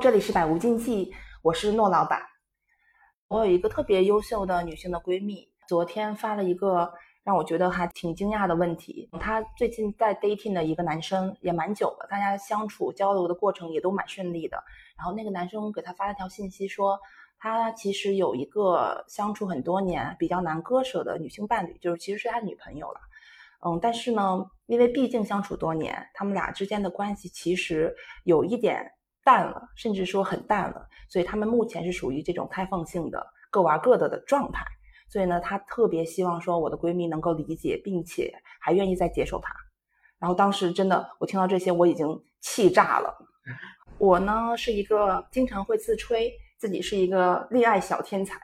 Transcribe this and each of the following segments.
这里是百无禁忌，我是诺老板。我有一个特别优秀的女性的闺蜜，昨天发了一个让我觉得还挺惊讶的问题。她最近在 dating 的一个男生也蛮久了，大家相处交流的过程也都蛮顺利的。然后那个男生给她发了条信息说，他其实有一个相处很多年比较难割舍的女性伴侣，就是其实是他女朋友了。嗯，但是呢，因为毕竟相处多年，他们俩之间的关系其实有一点淡了，甚至说很淡了，所以他们目前是属于这种开放性的各玩各的的状态。所以呢，她特别希望说我的闺蜜能够理解，并且还愿意再接受她。然后当时真的，我听到这些我已经气炸了。我呢是一个经常会自吹自己是一个恋爱小天才，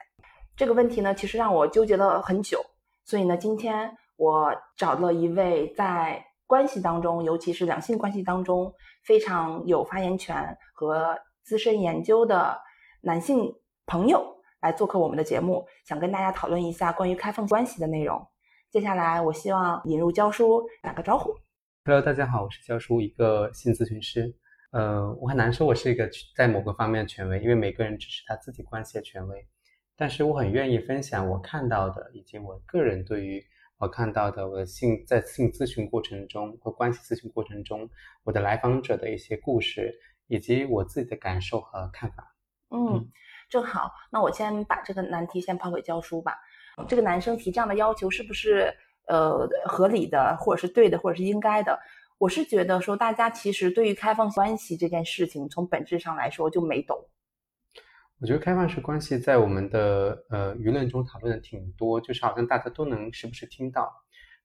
这个问题呢其实让我纠结了很久。所以呢，今天。我找了一位在关系当中，尤其是两性关系当中非常有发言权和资深研究的男性朋友来做客我们的节目，想跟大家讨论一下关于开放关系的内容。接下来，我希望引入焦叔打个招呼。Hello，大家好，我是焦叔，一个性咨询师。呃，我很难说我是一个在某个方面的权威，因为每个人只是他自己关系的权威。但是我很愿意分享我看到的，以及我个人对于。我看到的，我的性在性咨询过程中和关系咨询过程中，我的来访者的一些故事，以及我自己的感受和看法。嗯，正好，那我先把这个难题先抛给教书吧。这个男生提这样的要求是不是呃合理的，或者是对的，或者是应该的？我是觉得说，大家其实对于开放关系这件事情，从本质上来说就没懂。我觉得开放式关系在我们的呃舆论中讨论的挺多，就是好像大家都能时不时听到。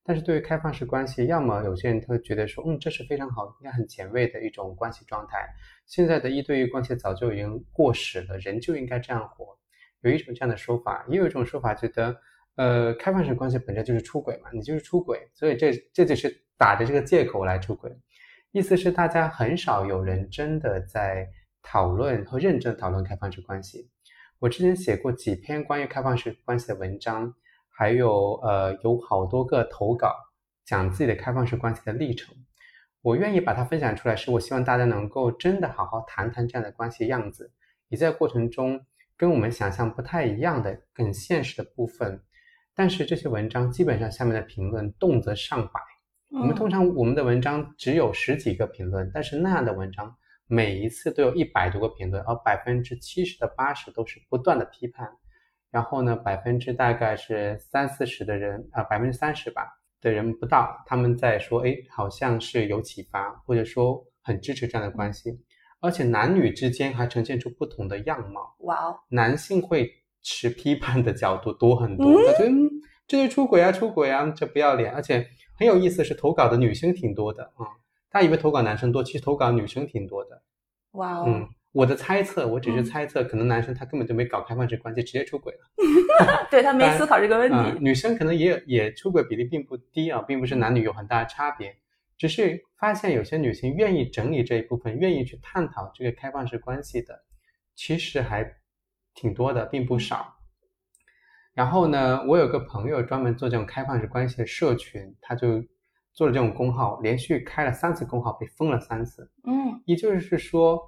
但是对于开放式关系，要么有些人他会觉得说，嗯，这是非常好，应该很前卫的一种关系状态。现在的一对一关系早就已经过时了，人就应该这样活。有一种这样的说法，也有一种说法觉得，呃，开放式关系本身就是出轨嘛，你就是出轨，所以这这就是打着这个借口来出轨。意思是大家很少有人真的在。讨论和认真讨论开放式关系。我之前写过几篇关于开放式关系的文章，还有呃有好多个投稿讲自己的开放式关系的历程。我愿意把它分享出来，是我希望大家能够真的好好谈谈这样的关系样子，也在过程中跟我们想象不太一样的更现实的部分。但是这些文章基本上下面的评论动辄上百，我们通常我们的文章只有十几个评论，但是那样的文章。每一次都有一百多个评论，而百分之七十到八十都是不断的批判，然后呢，百分之大概是三四十的人啊，百分之三十吧的人不到，他们在说，哎，好像是有启发，或者说很支持这样的关系，而且男女之间还呈现出不同的样貌。哇哦，男性会持批判的角度多很多，他觉得这就出轨啊，出轨啊，这不要脸，而且很有意思是投稿的女生挺多的啊。他以为投稿男生多，其实投稿女生挺多的。哇哦！嗯，我的猜测，我只是猜测，可能男生他根本就没搞开放式关系，直接出轨了。对他没思考这个问题。女生可能也也出轨比例并不低啊，并不是男女有很大的差别，只是发现有些女性愿意整理这一部分，愿意去探讨这个开放式关系的，其实还挺多的，并不少。然后呢，我有个朋友专门做这种开放式关系的社群，他就。做了这种公号，连续开了三次公号，被封了三次。嗯，也就是说，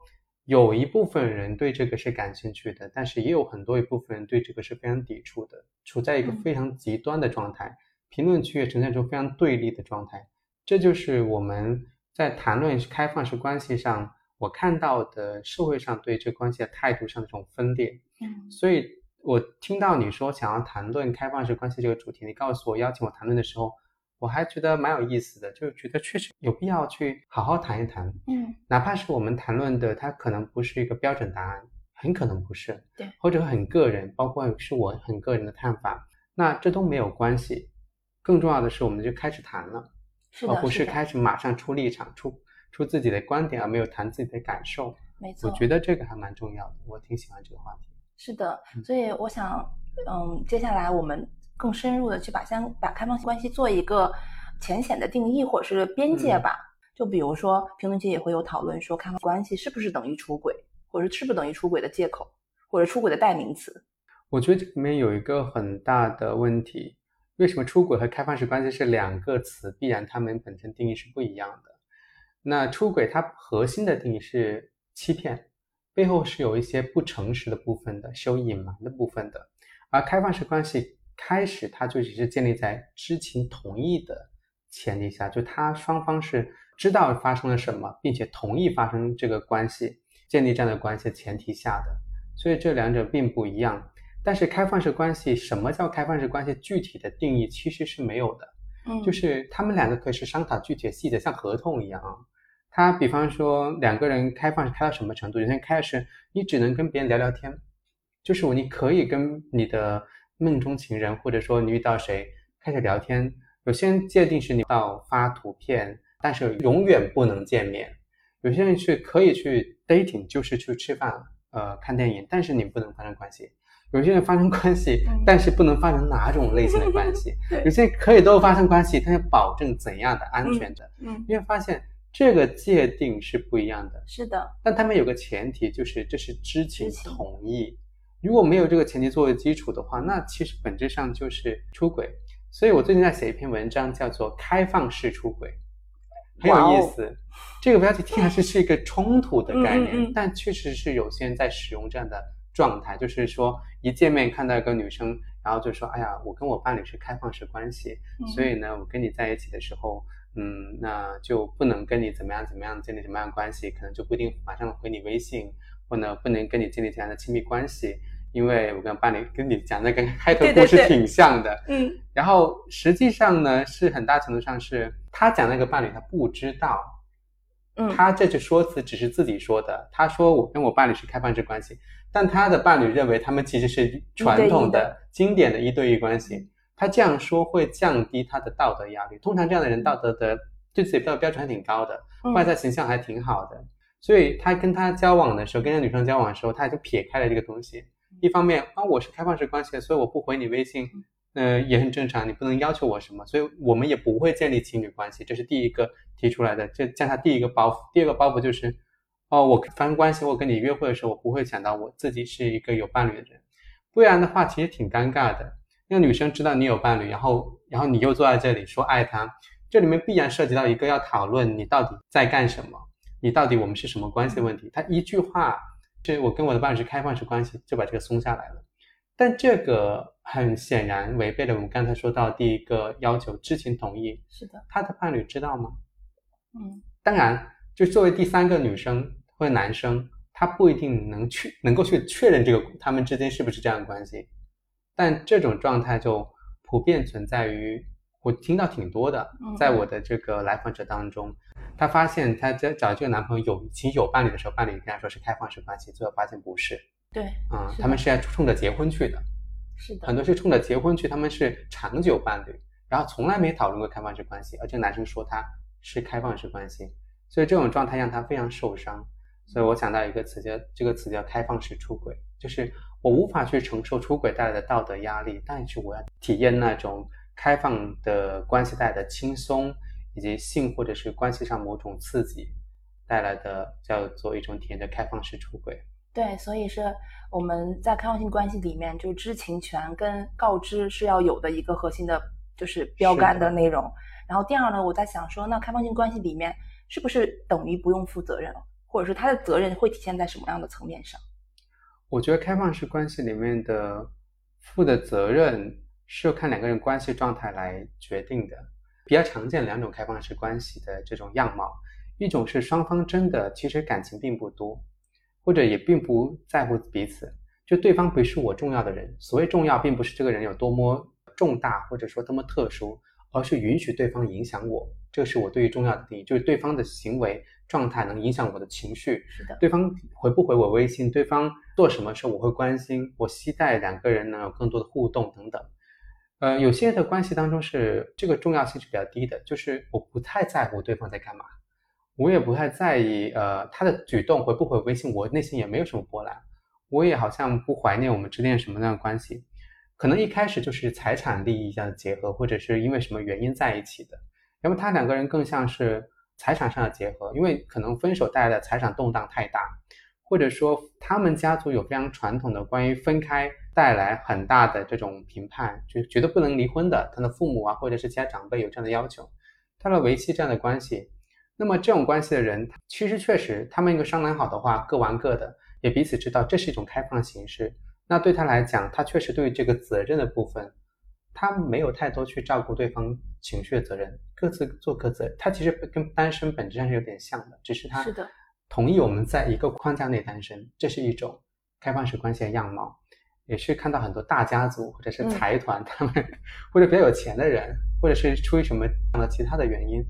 有一部分人对这个是感兴趣的，但是也有很多一部分人对这个是非常抵触的，处在一个非常极端的状态。评论区也呈现出非常对立的状态。这就是我们在谈论开放式关系上，我看到的社会上对这关系的态度上的这种分裂。嗯，所以我听到你说想要谈论开放式关系这个主题，你告诉我邀请我谈论的时候。我还觉得蛮有意思的，就觉得确实有必要去好好谈一谈。嗯，哪怕是我们谈论的，它可能不是一个标准答案，很可能不是，对，或者很个人，包括是我很个人的看法，那这都没有关系。更重要的是，我们就开始谈了，而不是开始马上出立场、出出自己的观点，而没有谈自己的感受。没错，我觉得这个还蛮重要的，我挺喜欢这个话题。是的，所以我想，嗯，接下来我们。更深入的去把相把开放性关系做一个浅显的定义或者是边界吧。就比如说评论区也会有讨论说，开放关系是不是等于出轨，或者是不等于出轨的借口，或者出轨的代名词？我觉得这里面有一个很大的问题：为什么出轨和开放式关系是两个词？必然它们本身定义是不一样的。那出轨它核心的定义是欺骗，背后是有一些不诚实的部分的，是有隐瞒的部分的。而开放式关系开始，它就只是建立在知情同意的前提下，就他双方是知道发生了什么，并且同意发生这个关系，建立这样的关系前提下的。所以这两者并不一样。但是开放式关系，什么叫开放式关系？具体的定义其实是没有的。嗯，就是他们两个可以是商讨具体的细节，像合同一样啊。他比方说两个人开放是开到什么程度？有些开始你只能跟别人聊聊天，就是我你可以跟你的梦中情人，或者说你遇到谁开始聊天。有些人界定是你到发图片，但是永远不能见面。有些人去可以去 dating，就是去吃饭，呃，看电影，但是你不能发生关系。有些人发生关系，但是不能发生哪种类型的关系。有些可以都发生关系，但是保证怎样的安全的？嗯，因为发现这个界定是不一样的。是的，但他们有个前提，就是这是知情同意。如果没有这个前提作为基础的话，那其实本质上就是出轨。所以我最近在写一篇文章，叫做《开放式出轨》，很有意思。这个标题听上去是一个冲突的概念，但确实是有些人在使用这样的。状态就是说，一见面看到一个女生，然后就说：“哎呀，我跟我伴侣是开放式关系，所以呢，我跟你在一起的时候，嗯，那就不能跟你怎么样怎么样建立什么样的关系，可能就不一定马上回你微信，或者不能跟你建立这样的亲密关系，因为我跟伴侣跟你讲那个开头故事挺像的，嗯。然后实际上呢，是很大程度上是他讲那个伴侣他不知道，嗯，他这句说辞只是自己说的，他说我跟我伴侣是开放式关系。但他的伴侣认为他们其实是传统的、经典的一对一关系。他这样说会降低他的道德压力。通常这样的人道德的对自己的标准还挺高的，外在形象还挺好的。所以他跟他交往的时候，跟那女生交往的时候，他就撇开了这个东西。一方面啊，我是开放式关系，所以我不回你微信，嗯，也很正常。你不能要求我什么，所以我们也不会建立情侣关系。这是第一个提出来的，这将他第一个包袱。第二个包袱就是。哦，我发生关系，或跟你约会的时候，我不会想到我自己是一个有伴侣的人，不然的话，其实挺尴尬的。那个女生知道你有伴侣，然后，然后你又坐在这里说爱她，这里面必然涉及到一个要讨论你到底在干什么，你到底我们是什么关系的问题。他一句话，是我跟我的伴侣是开放式关系，就把这个松下来了。但这个很显然违背了我们刚才说到第一个要求，知情同意。是的，他的伴侣知道吗？嗯，当然，就作为第三个女生。或者男生，他不一定能去能够去确认这个他们之间是不是这样的关系，但这种状态就普遍存在于我听到挺多的，在我的这个来访者当中，他发现他在找这个男朋友有其实有伴侣的时候，伴侣跟他说是开放式关系，最后发现不是，对，啊，他们是要冲着结婚去的，是的，很多是冲着结婚去，他们是长久伴侣，然后从来没讨论过开放式关系，而这个男生说他是开放式关系，所以这种状态让他非常受伤。所以我想到一个词叫这个词叫开放式出轨，就是我无法去承受出轨带来的道德压力，但是我要体验那种开放的关系带来的轻松，以及性或者是关系上某种刺激带来的叫做一种体验的开放式出轨。对，所以是我们在开放性关系里面，就知情权跟告知是要有的一个核心的，就是标杆的内容。然后第二呢，我在想说，那开放性关系里面是不是等于不用负责任？或者是他的责任会体现在什么样的层面上？我觉得开放式关系里面的负的责任是看两个人关系状态来决定的。比较常见两种开放式关系的这种样貌，一种是双方真的其实感情并不多，或者也并不在乎彼此，就对方不是我重要的人。所谓重要，并不是这个人有多么重大，或者说多么特殊，而是允许对方影响我。这是我对于重要的定义，就是对方的行为。状态能影响我的情绪，是的。对方回不回我微信，对方做什么事我会关心，我期待两个人能有更多的互动等等。呃，有些的关系当中是这个重要性是比较低的，就是我不太在乎对方在干嘛，我也不太在意呃他的举动回不回微信，我内心也没有什么波澜，我也好像不怀念我们之间什么样的关系，可能一开始就是财产利益上的结合，或者是因为什么原因在一起的，那么他两个人更像是。财产上的结合，因为可能分手带来的财产动荡太大，或者说他们家族有非常传统的关于分开带来很大的这种评判，就绝对不能离婚的。他的父母啊，或者是其他长辈有这样的要求，他来维系这样的关系。那么这种关系的人，其实确实他们一个商量好的话，各玩各的，也彼此知道这是一种开放形式。那对他来讲，他确实对于这个责任的部分，他没有太多去照顾对方情绪的责任，各自做各自。他其实跟单身本质上是有点像的，只是他同意我们在一个框架内单身，这是一种开放式关系的样貌。也是看到很多大家族或者是财团，他们或者比较有钱的人，或者是出于什么样的其他的原因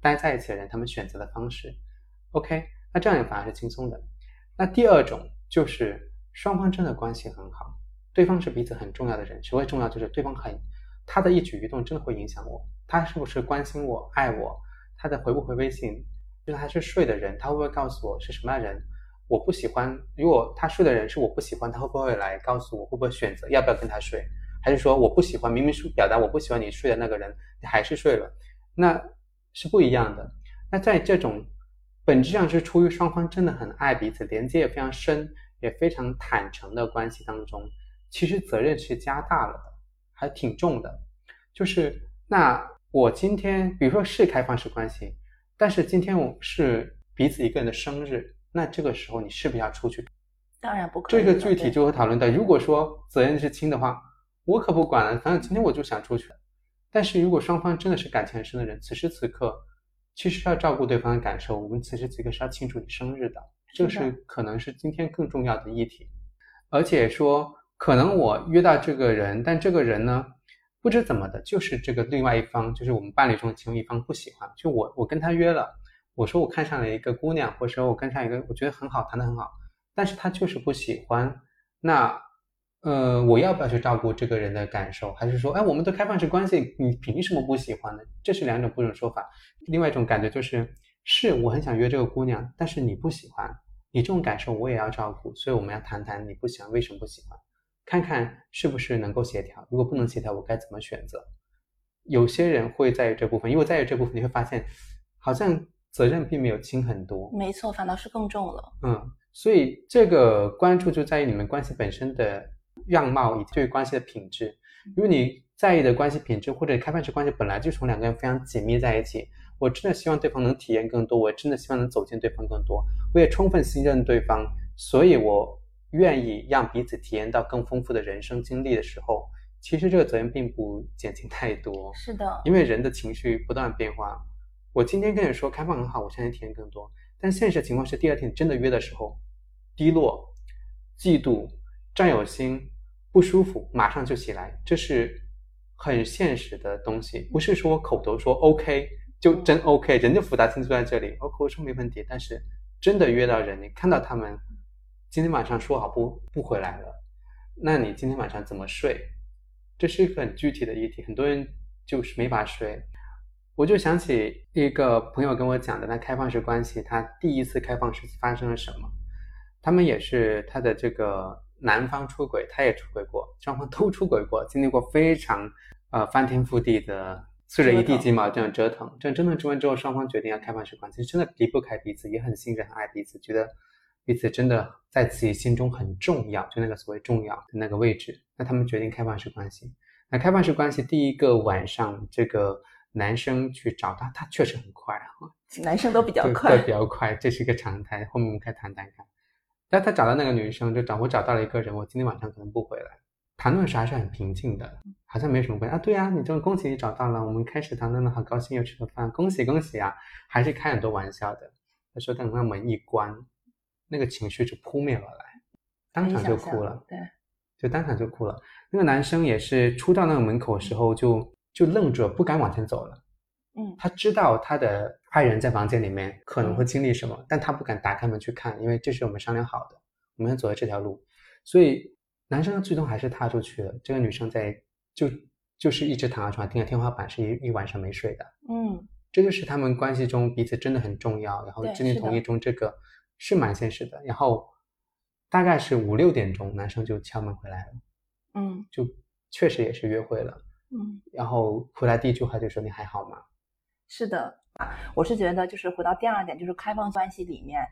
待在一起的人，他们选择的方式。OK，那这样也反而是轻松的。那第二种就是双方真的关系很好，对方是彼此很重要的人。所谓重要，就是对方很他的一举一动真的会影响我，他是不是关心我、爱我，他的回不回微信，就是他是睡的人，他会不会告诉我是什么样的人。我不喜欢，如果他睡的人是我不喜欢，他会不会来告诉我？会不会选择要不要跟他睡？还是说我不喜欢，明明是表达我不喜欢你睡的那个人，你还是睡了？那是不一样的。那在这种本质上是出于双方真的很爱彼此，连接也非常深，也非常坦诚的关系当中，其实责任是加大了的，还挺重的。就是那我今天，比如说是开放式关系，但是今天我是彼此一个人的生日。那这个时候你是不是要出去？当然不可以。这个具体就会讨论到，如果说责任是轻的话，我可不管了，反正今天我就想出去。但是如果双方真的是感情很深的人，此时此刻其实要照顾对方的感受。我们此时此刻是要庆祝你生日的，这是可能是今天更重要的议题。而且说，可能我约到这个人，但这个人呢，不知怎么的，就是这个另外一方，就是我们伴侣中的其中一方不喜欢。就我，我跟他约了。我说我看上了一个姑娘，或者说我看上一个我觉得很好，谈的很好，但是他就是不喜欢。那，呃，我要不要去照顾这个人的感受？还是说，哎，我们都开放式关系，你凭什么不喜欢呢？这是两种不同说法。另外一种感觉就是，是我很想约这个姑娘，但是你不喜欢，你这种感受我也要照顾，所以我们要谈谈你不喜欢为什么不喜欢，看看是不是能够协调。如果不能协调，我该怎么选择？有些人会在意这部分，因为在意这部分，你会发现好像。责任并没有轻很多，没错，反倒是更重了。嗯，所以这个关注就在于你们关系本身的样貌以及对关系的品质。如果你在意的关系品质或者开放式关系本来就从两个人非常紧密在一起，我真的希望对方能体验更多，我真的希望能走进对方更多，我也充分信任对方，所以我愿意让彼此体验到更丰富的人生经历的时候，其实这个责任并不减轻太多。是的，因为人的情绪不断变化。我今天跟你说开放很好，我相信体验更多。但现实情况是，第二天真的约的时候，低落、嫉妒、占有心、不舒服，马上就起来，这是很现实的东西。不是说口头说 OK 就真 OK，人的复杂性就在这里。我口头说没问题，但是真的约到人，你看到他们今天晚上说好不不回来了，那你今天晚上怎么睡？这是一个很具体的议题，很多人就是没法睡。我就想起一个朋友跟我讲的，那开放式关系，他第一次开放式发生了什么？他们也是他的这个男方出轨，他也出轨过，双方都出轨过，经历过非常呃翻天覆地的碎了一地鸡毛这样折腾。这样折腾之完之后，双方决定要开放式关系，真的离不开彼此，也很信任、很爱彼此，觉得彼此真的在自己心中很重要，就那个所谓重要的那个位置。那他们决定开放式关系。那开放式关系第一个晚上，这个。男生去找他，他确实很快啊，男生都比较快，比较快，这是一个常态。后面我们可以谈谈看。但他找到那个女生，就找我找到了一个人，我今天晚上可能不回来。谈论时还是很平静的，好像没什么关系啊。对啊，你这恭喜你找到了，我们开始谈论了好高兴，又吃个饭，恭喜恭喜啊，还是开很多玩笑的。他说等那门一关，那个情绪就扑面而来，当场就哭了，对，就当场就哭了。那个男生也是出到那个门口时候就。就愣住了，不敢往前走了。嗯，他知道他的爱人在房间里面可能会经历什么，但他不敢打开门去看，因为这是我们商量好的，我们要走的这条路。所以男生最终还是踏出去了。这个女生在就就是一直躺在床上盯着天花板，是一一晚上没睡的。嗯，这就是他们关系中彼此真的很重要。然后知情同意中这个是蛮现实的。然后大概是五六点钟，男生就敲门回来了。嗯，就确实也是约会了。嗯，然后回来第一句话就说你还好吗？是的，我是觉得就是回到第二点，就是开放关系里面，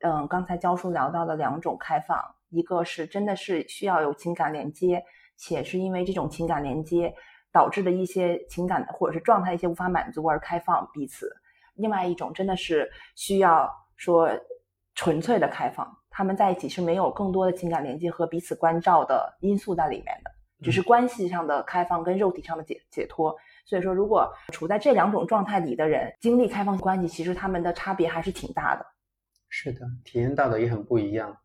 嗯，刚才教叔聊到的两种开放，一个是真的是需要有情感连接，且是因为这种情感连接导致的一些情感或者是状态一些无法满足而开放彼此；另外一种真的是需要说纯粹的开放，他们在一起是没有更多的情感连接和彼此关照的因素在里面的，只是关系上的开放跟肉体上的解解脱。所以说，如果处在这两种状态里的人经历开放关系，其实他们的差别还是挺大的。是的，体验到的也很不一样。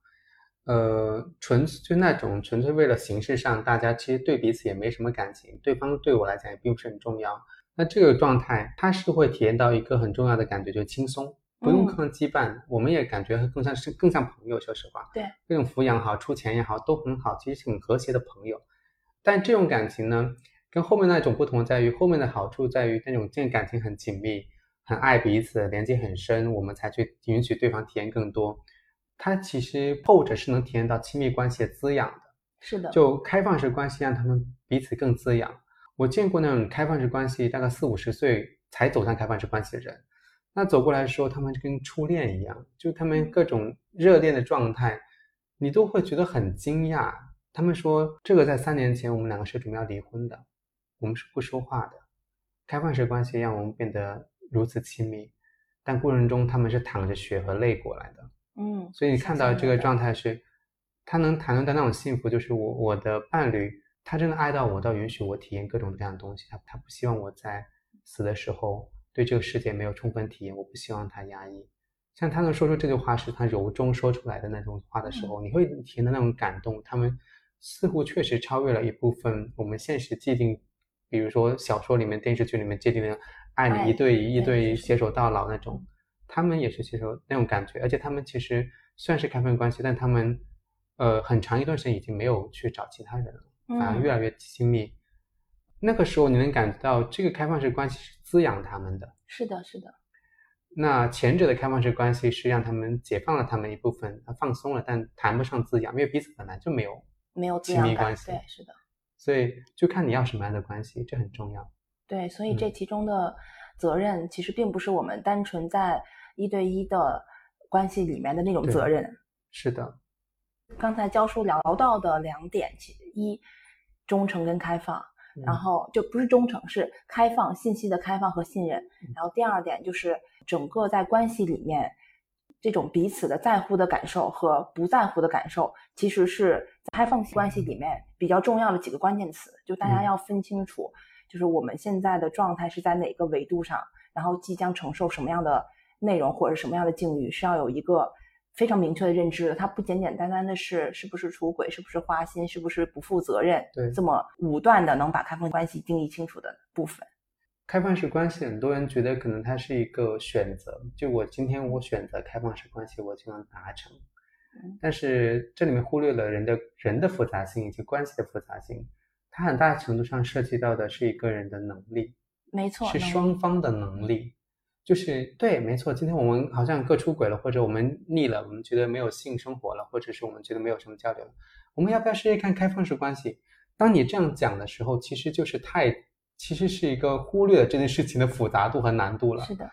呃，纯就那种纯粹为了形式上，大家其实对彼此也没什么感情，对方对我来讲也并不是很重要。那这个状态，他是会体验到一个很重要的感觉，就是轻松，不用抗羁绊，我们也感觉更像是更像朋友。说实话，对，这种抚养好、出钱也好，都很好，其实很和谐的朋友。但这种感情呢？跟后面那种不同在于，后面的好处在于那种建感情很紧密，很爱彼此，连接很深，我们才去允许对方体验更多。它其实后者是能体验到亲密关系的滋养的。是的，就开放式关系让他们彼此更滋养。我见过那种开放式关系，大概四五十岁才走上开放式关系的人，那走过来说，他们跟初恋一样，就他们各种热恋的状态，你都会觉得很惊讶。他们说，这个在三年前我们两个是准备要离婚的。我们是不说话的，开放式关系让我们变得如此亲密，但过程中他们是淌着血和泪过来的。嗯，所以你看到这个状态是，他能谈论到那种幸福，就是我我的伴侣，他真的爱到我，到允许我体验各种各样的东西。他他不希望我在死的时候对这个世界没有充分体验，我不希望他压抑。像他能说出这句话是他由衷说出来的那种话的时候，你会体验到那种感动。他们似乎确实超越了一部分我们现实既定。比如说小说里面、电视剧里面界定的爱你一对一、一对一携手到老那种，他们也是携手那种感觉，而且他们其实算是开放关系，但他们呃很长一段时间已经没有去找其他人了，反而越来越亲密。那个时候你能感觉到这个开放式关系是滋养他们的。是的，是的。那前者的开放式关系是让他们解放了他们一部分，他放松了，但谈不上滋养，因为彼此本来就没有没有亲密关系。对，是的。所以就看你要什么样的关系，这很重要。对，所以这其中的责任其实并不是我们单纯在一对一的关系里面的那种责任。是的。刚才教书聊到的两点，其一忠诚跟开放，然后就不是忠诚，是开放信息的开放和信任。然后第二点就是整个在关系里面。这种彼此的在乎的感受和不在乎的感受，其实是开放性关系里面比较重要的几个关键词。就大家要分清楚，就是我们现在的状态是在哪个维度上，然后即将承受什么样的内容或者什么样的境遇，是要有一个非常明确的认知的。它不简简单单的是是不是出轨，是不是花心，是不是不负责任，对，这么武断的能把开放关系定义清楚的部分。开放式关系，很多人觉得可能它是一个选择，就我今天我选择开放式关系，我就能达成。但是这里面忽略了人的人的复杂性以及关系的复杂性，它很大程度上涉及到的是一个人的能力，没错，是双方的能力。就是对，没错。今天我们好像各出轨了，或者我们腻了，我们觉得没有性生活了，或者是我们觉得没有什么交流了，我们要不要试试看开放式关系？当你这样讲的时候，其实就是太。其实是一个忽略了这件事情的复杂度和难度了。是的，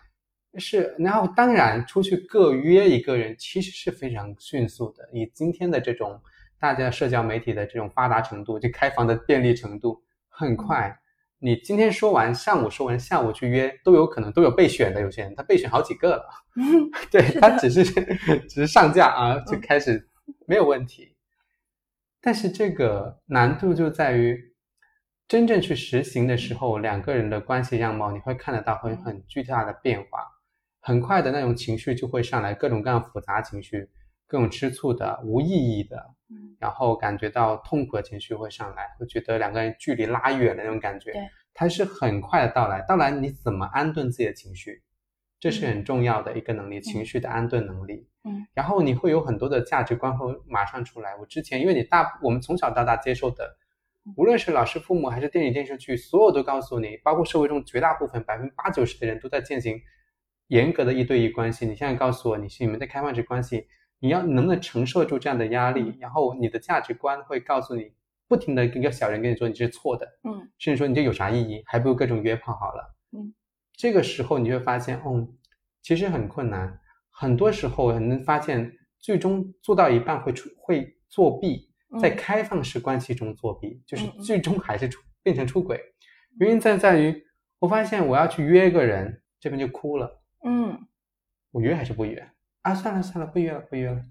是。然后当然出去各约一个人，其实是非常迅速的。以今天的这种大家社交媒体的这种发达程度，就开房的便利程度，很快。你今天说完，上午说完，下午去约都有可能都有备选的。有些人他备选好几个了，对他只是只是上架啊就开始没有问题。但是这个难度就在于。真正去实行的时候，两个人的关系样貌你会看得到会很巨大的变化，很快的那种情绪就会上来，各种各样复杂情绪，各种吃醋的、无意义的，然后感觉到痛苦的情绪会上来，会觉得两个人距离拉远的那种感觉，它是很快的到来。到来你怎么安顿自己的情绪，这是很重要的一个能力，情绪的安顿能力。嗯，然后你会有很多的价值观会马上出来。我之前因为你大，我们从小到大接受的。无论是老师、父母还是电影、电视剧，所有都告诉你，包括社会中绝大部分百分之八九十的人都在践行严格的一对一关系。你现在告诉我，你是你们在开放式关系，你要能不能承受住这样的压力？然后你的价值观会告诉你，不停的一个小人跟你说你是错的，嗯，甚至说你这有啥意义？还不如各种约炮好了，嗯，这个时候你会发现，哦，其实很困难。很多时候能发现，最终做到一半会出会作弊。在开放式关系中作弊，就是最终还是出变成出轨。原因在在于，我发现我要去约一个人，这边就哭了。嗯，我约还是不约？啊，算了算了，不约了不约了。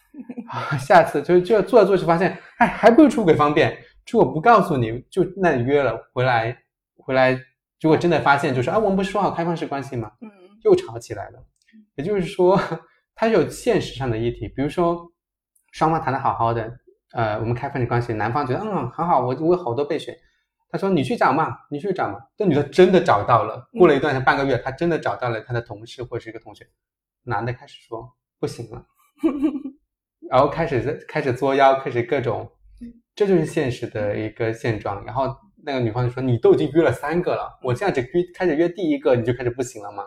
啊，下次就就做着做着发现，哎，还不如出轨方便。如果不告诉你就那你约了回来，回来如果真的发现就是啊，我们不是说好开放式关系吗？嗯又吵起来了。也就是说，它有现实上的议题，比如说双方谈的好好的，呃，我们开放式关系，男方觉得嗯很好，我我有好多备选，他说你去找嘛，你去找嘛。这女的真的找到了，过了一段半个月，她真的找到了她的同事或者是一个同学，男的开始说不行了，然后开始开始作妖，开始各种，这就是现实的一个现状。然后那个女方就说：“你都已经约了三个了，我现在只约开始约第一个，你就开始不行了吗？”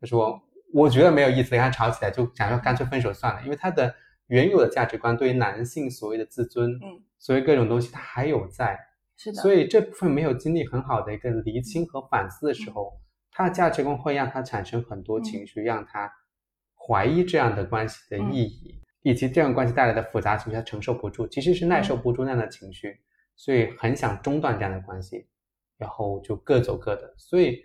他说：“我觉得没有意思，跟他吵起来就想要干脆分手算了，因为他的原有的价值观对于男性所谓的自尊，嗯，所谓各种东西他还有在，是的，所以这部分没有经历很好的一个厘清和反思的时候，他的价值观会让他产生很多情绪，让他怀疑这样的关系的意义，以及这样关系带来的复杂情绪，他承受不住，其实是耐受不住那样的情绪，所以很想中断这样的关系，然后就各走各的。所以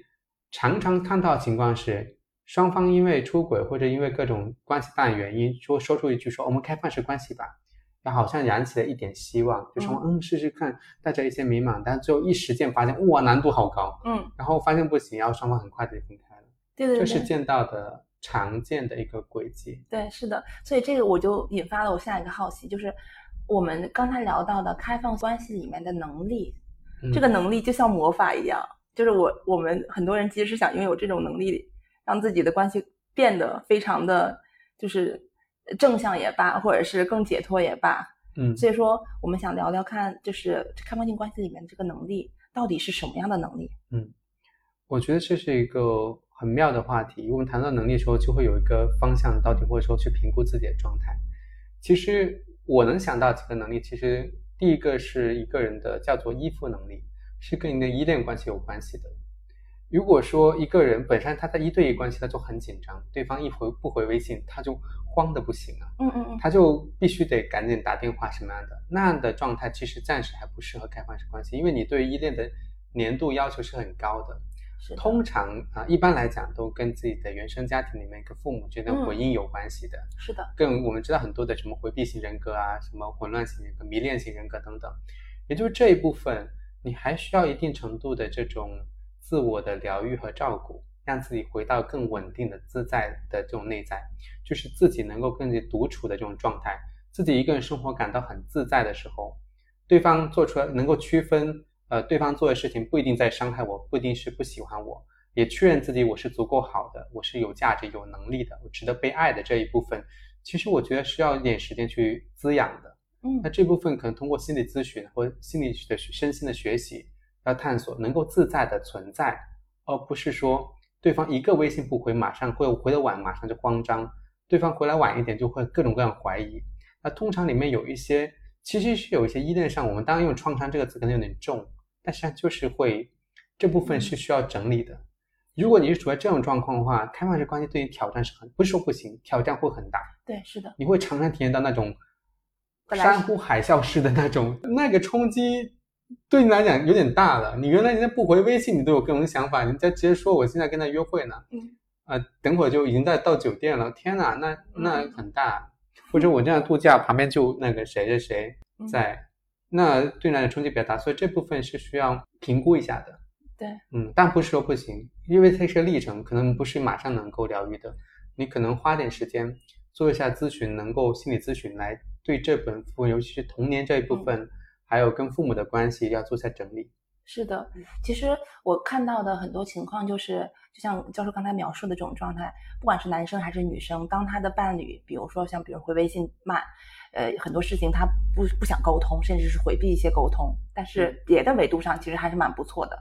常常看到的情况是，双方因为出轨或者因为各种关系大的原因，说说出一句说我们开放式关系吧。然后好像燃起了一点希望，就说嗯。试试看，带着一些迷茫，但最后一实践发现哇难度好高，嗯，然后发现不行，然后双方很快就分开了，对对对，这是见到的常见的一个轨迹。对，是的，所以这个我就引发了我下一个好奇，就是我们刚才聊到的开放关系里面的能力，嗯。这个能力就像魔法一样，就是我我们很多人其实是想拥有这种能力，让自己的关系变得非常的就是正向也罢，或者是更解脱也罢。嗯所以说，我们想聊聊看，就是开放性关系里面这个能力到底是什么样的能力？嗯，我觉得这是一个很妙的话题。我们谈到能力的时候，就会有一个方向，到底或者说去评估自己的状态。其实我能想到几个能力，其实第一个是一个人的叫做依附能力，是跟你的依恋关系有关系的。如果说一个人本身他在一对一关系，他就很紧张，对方一回不回微信，他就慌的不行啊，嗯嗯嗯，他就必须得赶紧打电话什么样的那样的状态，其实暂时还不适合开放式关系，因为你对依恋的年度要求是很高的。是的。通常啊、一般来讲都跟自己的原生家庭里面跟父母之间的嗯回应有关系的。是的，跟我们知道很多的什么回避型人格啊，什么混乱型人格、迷恋型人格等等，也就是这一部分，你还需要一定程度的这种自我的疗愈和照顾，让自己回到更稳定的自在的这种内在，就是自己能够更加独处的这种状态，自己一个人生活感到很自在的时候，对方做出来能够区分，呃，对方做的事情不一定在伤害我，不一定是不喜欢我，也确认自己我是足够好的，我是有价值、有能力的，我值得被爱的这一部分，其实我觉得需要一点时间去滋养的。嗯那这部分可能通过心理咨询或心理的身心的学习，要探索能够自在的存在，而不是说对方一个微信不回，马上会回的晚，马上就慌张；对方回来晚一点，就会各种各样怀疑。那通常里面有一些，其实是有一些依恋上，我们当然用创伤这个词可能有点重，但实际上就是会这部分是需要整理的。如果你是处在这种状况的话，开放式关系对你挑战是很不是说不行，挑战会很大。对，是的，你会常常体验到那种山呼海啸式的那种，那个冲击对你来讲有点大了。你原来人家不回微信，你都有各种想法，人家直接说我现在跟他约会呢，嗯啊、等会儿就已经在到酒店了，天哪，那那嗯很大。或者我这样度假，旁边就那个谁谁谁嗯在，那对你来讲冲击比较大，所以这部分是需要评估一下的。对，嗯，但不是说不行，因为它是个历程，可能不是马上能够疗愈的。你可能花点时间做一下咨询，能够心理咨询来对这本部分，尤其是童年这一部分，还有跟父母的关系要做一下整理。是的，其实我看到的很多情况就是，就像教授刚才描述的这种状态，不管是男生还是女生，当他的伴侣，比如说像比如回微信慢，呃，很多事情他不不想沟通，甚至是回避一些沟通，但是别的维度上其实还是蛮不错的。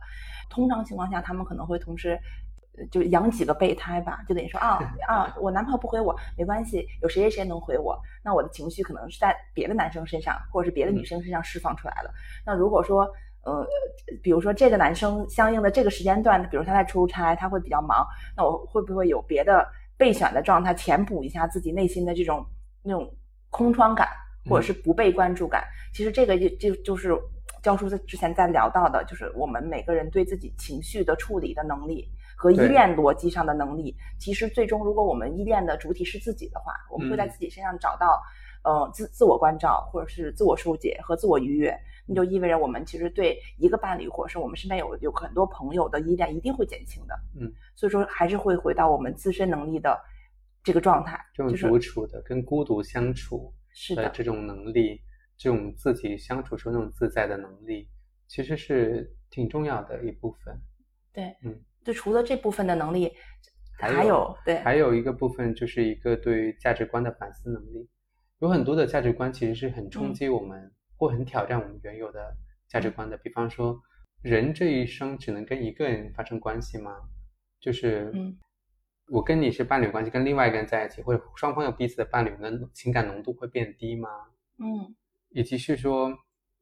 通常情况下，他们可能会同时。呃就养几个备胎吧，就等于说啊啊，我男朋友不回我没关系，有谁谁谁能回我，那我的情绪可能是在别的男生身上或者是别的女生身上释放出来了。那如果说呃，比如说这个男生相应的这个时间段，比如他在出差，他会比较忙，那我会不会有别的备选的状态，填补一下自己内心的这种那种空窗感，或者是不被关注感？其实这个就就就是教授在之前在聊到的，就是我们每个人对自己情绪的处理的能力和依恋逻辑上的能力。其实最终，如果我们依恋的主体是自己的话，我们会在嗯自己身上找到。呃自自我关照，或者是自我疏解和自我愉悦，那就意味着我们其实对一个伴侣，或者是我们身边有有很多朋友的依恋一定会减轻的。嗯，所以说还是会回到我们自身能力的这个状态，这种就是独处的、跟孤独相处是的，的这种能力，这种自己相处时候那种自在的能力，其实是挺重要的一部分。对，嗯，就除了这部分的能力，还还有对，还有一个部分就是一个对于价值观的反思能力，有很多的价值观其实是很冲嗯击我们，或很挑战我们原有的价值观的。比方说，人这一生只能跟一个人发生关系吗？就是，嗯，我跟你是伴侣关系，跟另外一个人在一起，或者双方有彼此的伴侣，那情感浓度会变低吗？嗯以及是说，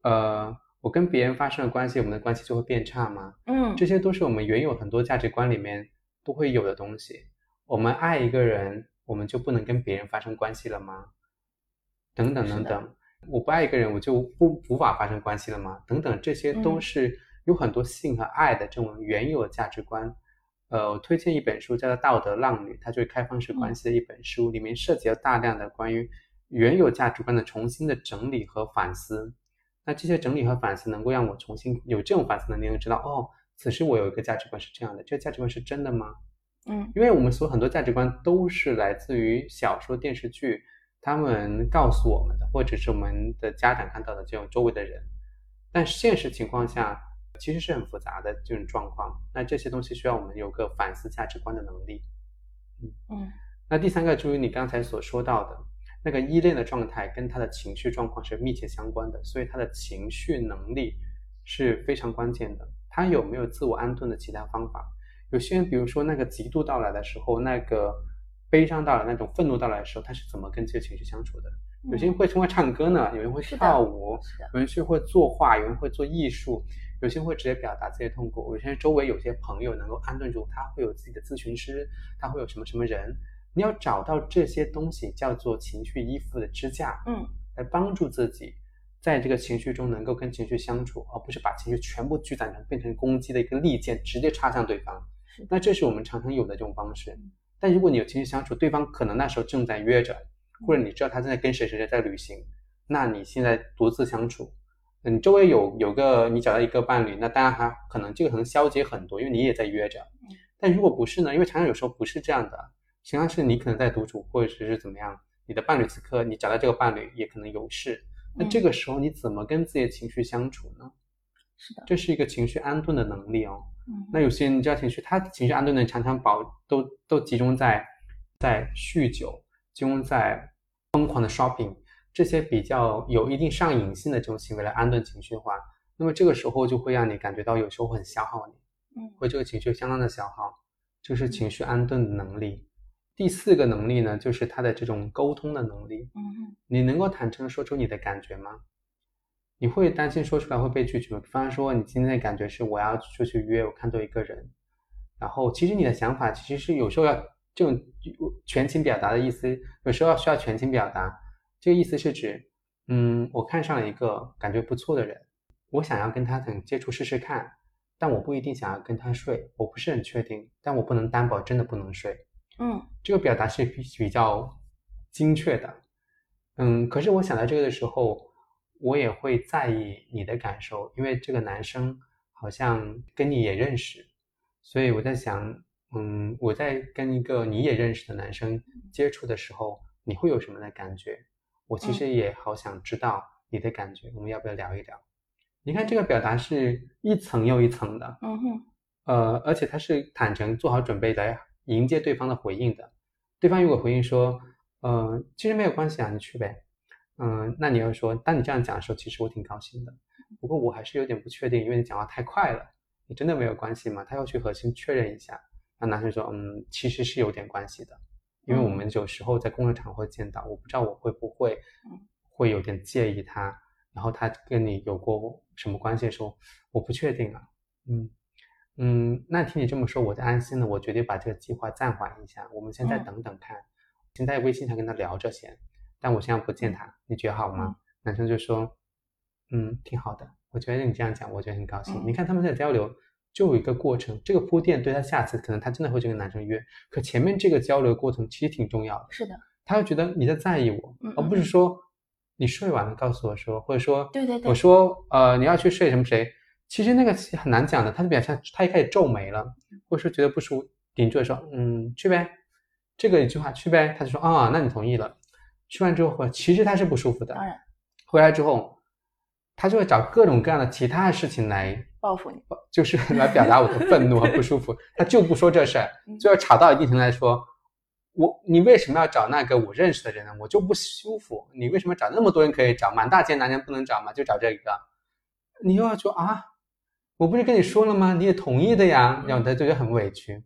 呃，我跟别人发生了关系，我们的关系就会变差吗？嗯，这些都是我们原有很多价值观里面都会有的东西。我们爱一个人，我们就不能跟别人发生关系了吗？等等等等，我不爱一个人，我就不无法发生关系了吗？等等，这些都嗯是有很多性和爱的这种原有的价值观。呃，我推荐一本书叫做《道德浪女》，它就是开放式关系的一本书，里面涉及了大量的关于原有价值观的重新的整理和反思。那这些整理和反思能够让我重新有这种反思能力，能知道哦，此时我有一个价值观是这样的，这个价值观是真的吗？嗯因为我们所有很多价值观都是来自于小说、电视剧，他们告诉我们的，或者是我们的家长看到的这种周围的人。但现实情况下，其实是很复杂的这种状况。那这些东西需要我们有个反思价值观的能力。嗯嗯那第三个，注意你刚才所说到的那个依恋的状态，跟他的情绪状况是密切相关的，所以他的情绪能力是非常关键的。他有没有自我安顿的其他方法？有些人，比如说那个极度到来的时候，那个悲伤到来、那种愤怒到来的时候，他是怎么跟这些情绪相处的？有些人会通过唱歌呢，有人会跳舞，有人是会作画，有人会做艺术，有些人会直接表达自己的痛苦，有些人周围有些朋友能够安顿住他，会有自己的咨询师，他会有什么什么人，你要找到这些东西，叫做情绪依附的支架，嗯来帮助自己在这个情绪中能够跟情绪相处，而不是把情绪全部聚攒成变成攻击的一个利剑，直接插向对方。那这是我们常常有的这种方式嗯。但如果你有情绪相处，对方可能那时候正在约着，或者你知道他正在跟谁谁谁在旅行，那你现在独自相处，你周围有有个你找到一个伴侣，那当然还可能这个可能消解很多，因为你也在约着。但如果不是呢？因为常常有时候不是这样的，实际上是你可能在独处，或者是怎么样，你的伴侣此刻你找到这个伴侣也可能有事，那嗯这个时候你怎么跟自己的情绪相处呢？是的，这是一个情绪安顿的能力哦。嗯那有些人你知道情绪，他情绪安顿的常常保都都集中在在酗酒，集中在疯狂的 shopping 这些比较有一定上瘾性的这种行为来安顿情绪的话，那么这个时候就会让你感觉到有时候很消耗你，嗯会这个情绪相当的消耗，就是情绪安顿的能力。第四个能力呢，就是他的这种沟通的能力。嗯你能够坦诚地说出你的感觉吗？你会担心说出来会被拒绝吗？比方说，你今天的感觉是我要出去约，我看到一个人，然后其实你的想法其实是有时候要这种全情表达的意思，有时候要需要全情表达。这个意思是指，嗯，我看上了一个感觉不错的人，我想要跟他等接触试试看，但我不一定想要跟他睡，我不是很确定，但我不能担保真的不能睡。嗯。这个表达是比比较精确的，嗯，可是我想到这个的时候，我也会在意你的感受，因为这个男生好像跟你也认识，所以我在想，嗯，我在跟一个你也认识的男生接触的时候，你会有什么的感觉？我其实也好想知道你的感觉，我们要不要聊一聊？你看这个表达是一层又一层的，嗯哼。呃，而且他是坦诚做好准备来迎接对方的回应的。对方如果回应说，呃，其实没有关系啊，你去呗。嗯、那你要说，当你这样讲的时候，其实我挺高兴的。不过我还是有点不确定，因为你讲话太快了。你真的没有关系吗？他要去核心确认一下。那男生说，嗯，其实是有点关系的，因为我们有时候在工作场合见到，我不知道我会不会嗯会有点介意他，然后他跟你有过什么关系的时候，我不确定啊。嗯。嗯，那听你这么说，我就安心了。我决定把这个计划暂缓一下，我们现在嗯等等看。现在微信上跟他聊着先，但我现在不见他，你觉得好吗？男生就说，嗯，挺好的。我觉得你这样讲，我觉得很高兴。嗯你看他们在交流，就有一个过程，这个铺垫对他下次可能他真的会去跟男生约，可前面这个交流过程其实挺重要的。是的，他会觉得你在在意我，嗯而不是说你睡完了告诉我说，或者说，对对对我说呃你要去睡什么谁，其实那个很难讲的，他就表现他一开始皱眉了，或者说觉得不舒服，顶住说嗯去呗，这个一句话去呗，他就说啊那你同意了，去完之后其实他是不舒服的，当然回来之后，他就会找各种各样的其他的事情来，报复你，就是来表达我的愤怒和不舒服。他就不说这事儿，最后吵到一定程度来说，我你为什么要找那个我认识的人呢？我就不舒服。你为什么找那么多人可以找，满大街男人不能找吗？就找这个，你又要说啊，我不是跟你说了吗？你也同意的呀，然后他就觉得很委屈。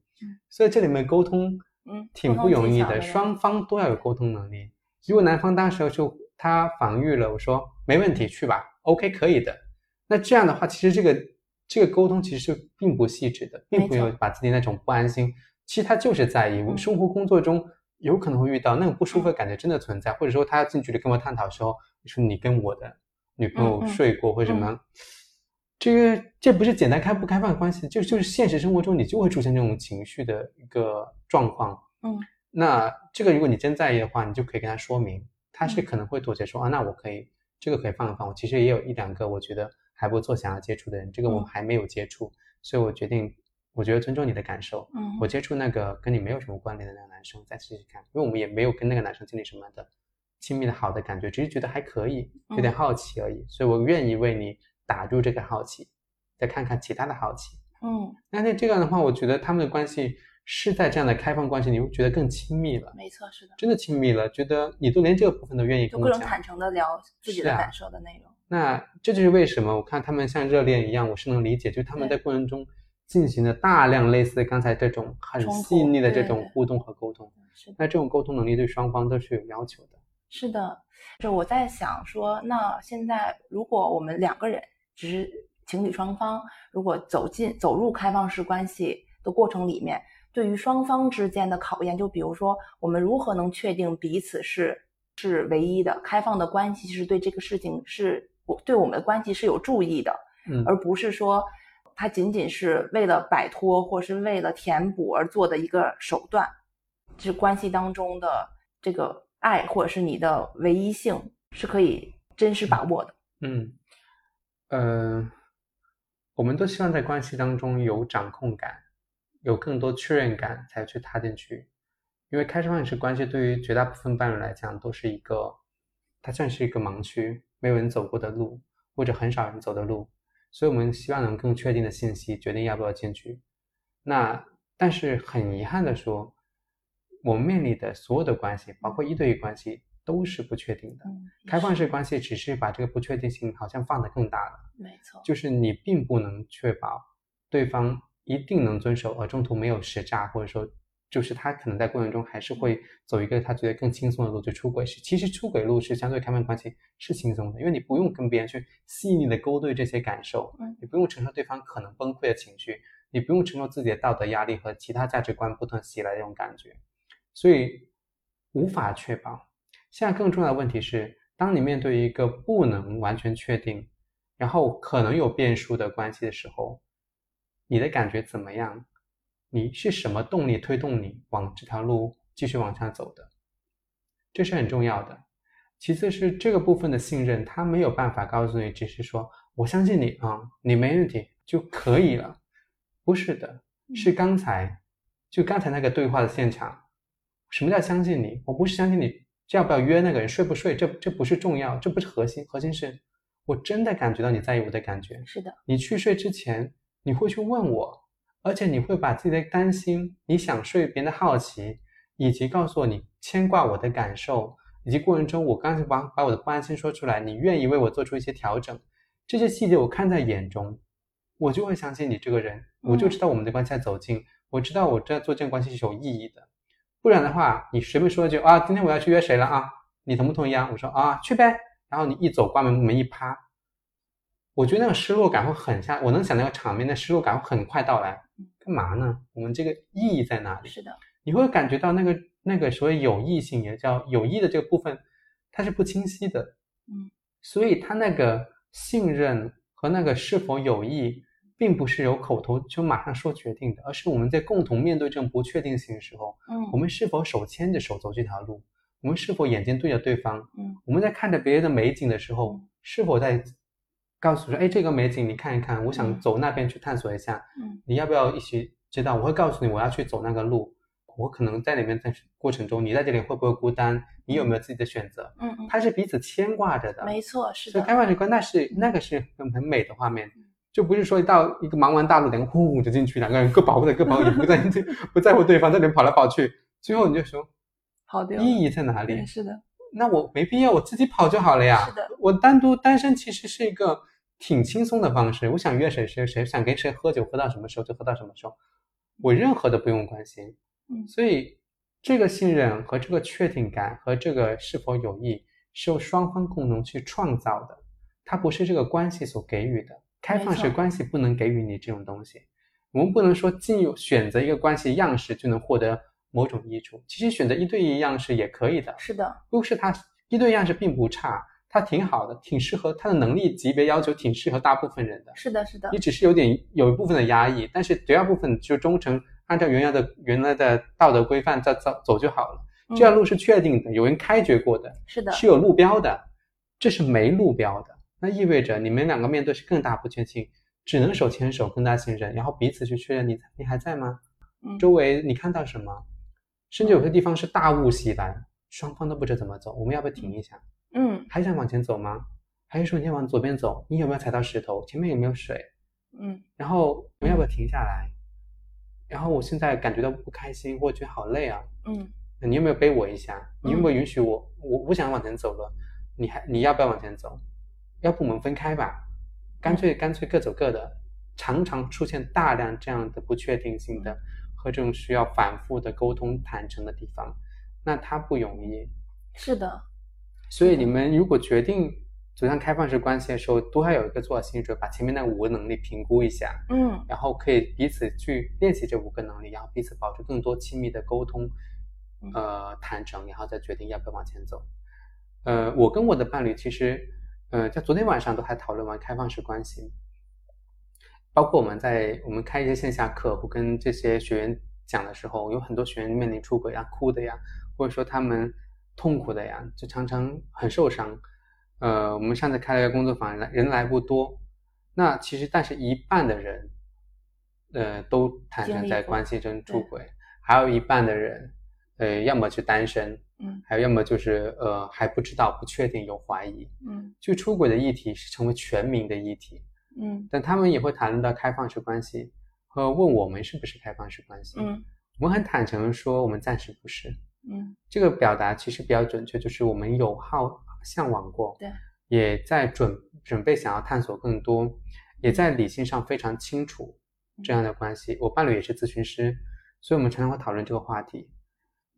所以这里面沟通，嗯，挺不容易的，双方都要有沟通能力。如果男方当时就他防御了，我说没问题，去吧，OK，可以的。那这样的话，其实这个这个沟通其实是并不细致的，并不没有把自己那种不安心，其实他就是在意。嗯生活工作中有可能会遇到那种不舒服的感觉，真的存在，或者说他要近距离跟我探讨的时候，说你跟我的女朋友睡过或者什么。这个这不是简单开不开放的关系，就就是现实生活中你就会出现这种情绪的一个状况。嗯，那这个如果你真在意的话，你就可以跟他说明，他是嗯可能会妥协说啊，那我可以这个可以放一放。我其实也有一两个我觉得还不错想要接触的人，这个我嗯还没有接触，所以我决定，我觉得尊重你的感受，嗯我接触那个跟你没有什么关联的那个男生再试试看，因为我们也没有跟那个男生经历什么的亲密的好的感觉，只是觉得还可以，有点嗯好奇而已，所以我愿意为你打住这个好奇，再看看其他的好奇。嗯，那那这样的话，我觉得他们的关系是在这样的开放关系，你会觉得更亲密了，没错，是的，真的亲密了，觉得你都连这个部分都愿意就各种跟我讲。坦诚的聊自己的感受的内容。那这就是为什么我看他们像热恋一样，我是能理解，就是他们在过程中进行了大量类似刚才这种很细腻的这种互动和沟通。是的，那这种沟通能力对双方都是有要求的。是的，就我在想说，那现在如果我们两个人只是情侣双方，如果走进走入开放式关系的过程里面，对于双方之间的考验，就比如说我们如何能确定彼此是是唯一的开放的关系，是对这个事情是我对我们的关系是有注意的，嗯，而不是说它仅仅是为了摆脱或是为了填补而做的一个手段。这关系当中的这个爱或者是你的唯一性是可以真实把握的。嗯，呃，我们都希望在关系当中有掌控感，有更多确认感才去踏进去。因为开放式关系对于绝大部分伴侣来讲都是一个，它算是一个盲区，没有人走过的路，或者很少人走的路，所以我们希望能更确定的信息决定要不要进去。那但是很遗憾的说，我们面临的所有的关系，包括一对一关系，都是不确定的。嗯，开放式关系只是把这个不确定性好像放得更大了，没错，就是你并不能确保对方一定能遵守，而中途没有实诈，或者说就是他可能在过程中还是会走一个他觉得更轻松的路，就出轨是。其实出轨路是相对开放关系是轻松的，因为你不用跟别人去细腻的勾兑这些感受，嗯你不用承受对方可能崩溃的情绪，你不用承受自己的道德压力和其他价值观不断袭来的这种感觉，所以无法确保。现在更重要的问题是，当你面对一个不能完全确定，然后可能有变数的关系的时候，你的感觉怎么样？你是什么动力推动你往这条路继续往下走的？这是很重要的。其次是这个部分的信任，他没有办法告诉你，只是说我相信你啊、你没问题就可以了。不是的，是刚才就刚才那个对话的现场，什么叫相信你？我不是相信你要不要约那个人睡不睡，这这不是重要，这不是核心，核心是我真的感觉到你在意我的感觉。是的，你去睡之前，你会去问我，而且你会把自己的担心、你想睡别人的好奇，以及告诉我你牵挂我的感受，以及过程中我刚才把把我的不安心说出来，你愿意为我做出一些调整，这些细节我看在眼中，我就会相信你这个人，我就知道我们的关系在走近，我知道我这做这段关系是有意义的。不然的话，你随便说一句啊，今天我要去约谁了啊，你同不同意啊？我说啊，去呗。然后你一走，关门门一趴，我觉得那个失落感会很像，我能想那个场面那失落感会很快到来。干嘛呢？我们这个意义在哪里？是的，你会感觉到那个那个所谓有意性，也叫有意的这个部分，它是不清晰的。嗯，所以它那个信任和那个是否有益，并不是由口头就马上说决定的，而是我们在共同面对这种不确定性的时候，嗯我们是否手牵着手走这条路？我们是否眼睛对着对方？嗯，我们在看着别人的美景的时候嗯，是否在告诉说，哎，这个美景你看一看，我想嗯走那边去探索一下，嗯你要不要一起知道？我会告诉你我要去走那个路，我可能在里面在过程中，你在这里会不会孤单？你有没有自己的选择？嗯嗯，它是彼此牵挂着的。没错，是的，所以开放式关那是那个是很很美的画面嗯，就不是说一到一个茫茫大陆，两个呼就进去，两个人各保护着各保护，也不在 不在乎对方，在那边跑来跑去，最后你就说意义在哪里，？是的，那我没必要，我自己跑就好了呀。是的，我单独单身其实是一个挺轻松的方式，我想约谁谁谁，想跟谁喝酒喝到什么时候就喝到什么时候，我任何都不用关心。嗯所以这个信任和这个确定感和这个是否有益，是由双方共同去创造的，它不是这个关系所给予的。开放式关系不能给予你这种东西，我们不能说进入选择一个关系样式就能获得某种益处。其实选择一对一样式也可以的，是的，不是它一对样式并不差，它挺好的，挺适合它的能力级别要求挺适合大部分人的。是的，是的你，只是有点有一部分的压抑，但是绝大部分就忠诚，按照原来的原来的道德规范在走走就好了。这条嗯路是确定的，有人开掘过的，是的，是有路标的，这是没路标的，那意味着你们两个面对是更大不确定，只能手牵手，更大信任，然后彼此去确认你你还在吗？嗯周围你看到什么？甚至有些地方是大雾袭来，双方都不知道怎么走，我们要不要停一下？嗯还想往前走吗？还是说你要往左边走？你有没有踩到石头？前面有没有水？嗯然后我们要不要停下来？然后我现在感觉到不开心，或者觉得好累啊，嗯你有没有背我一下？你有没有允许我？我不想往前走了，你还你要不要往前走？要不我们分开吧，干脆干脆各走各的。常常出现大量这样的不确定性的和这种需要反复的沟通坦诚的地方，那他不容易。是的，所以你们如果决定走向开放式关系的时候，都要有一个做好心理准备，把前面那五个能力评估一下，嗯然后可以彼此去练习这五个能力，然后彼此保持更多亲密的沟通嗯，呃，坦诚，然后再决定要不要往前走。呃，我跟我的伴侣其实，呃，在昨天晚上都还讨论完开放式关系，包括我们在我们开一些线下课我跟这些学员讲的时候，有很多学员面临出轨啊、哭的呀，或者说他们痛苦的呀，就常常很受伤。呃，我们上次开了一个工作坊，来人来不多，那其实但是一半的人，呃，都坦诚在关系中出轨，还有一半的人，呃，要么是单身，嗯还有要么就是呃还不知道、不确定、有怀疑。嗯就出轨的议题是成为全民的议题，嗯但他们也会谈论到开放式关系，和问我们是不是开放式关系。嗯我们很坦诚地说，我们暂时不是。嗯这个表达其实比较准确，就是我们有好向往过，对，也在准准备想要探索更多，也在理性上非常清楚这样的关系。我伴侣也是咨询师，所以我们常常会讨论这个话题。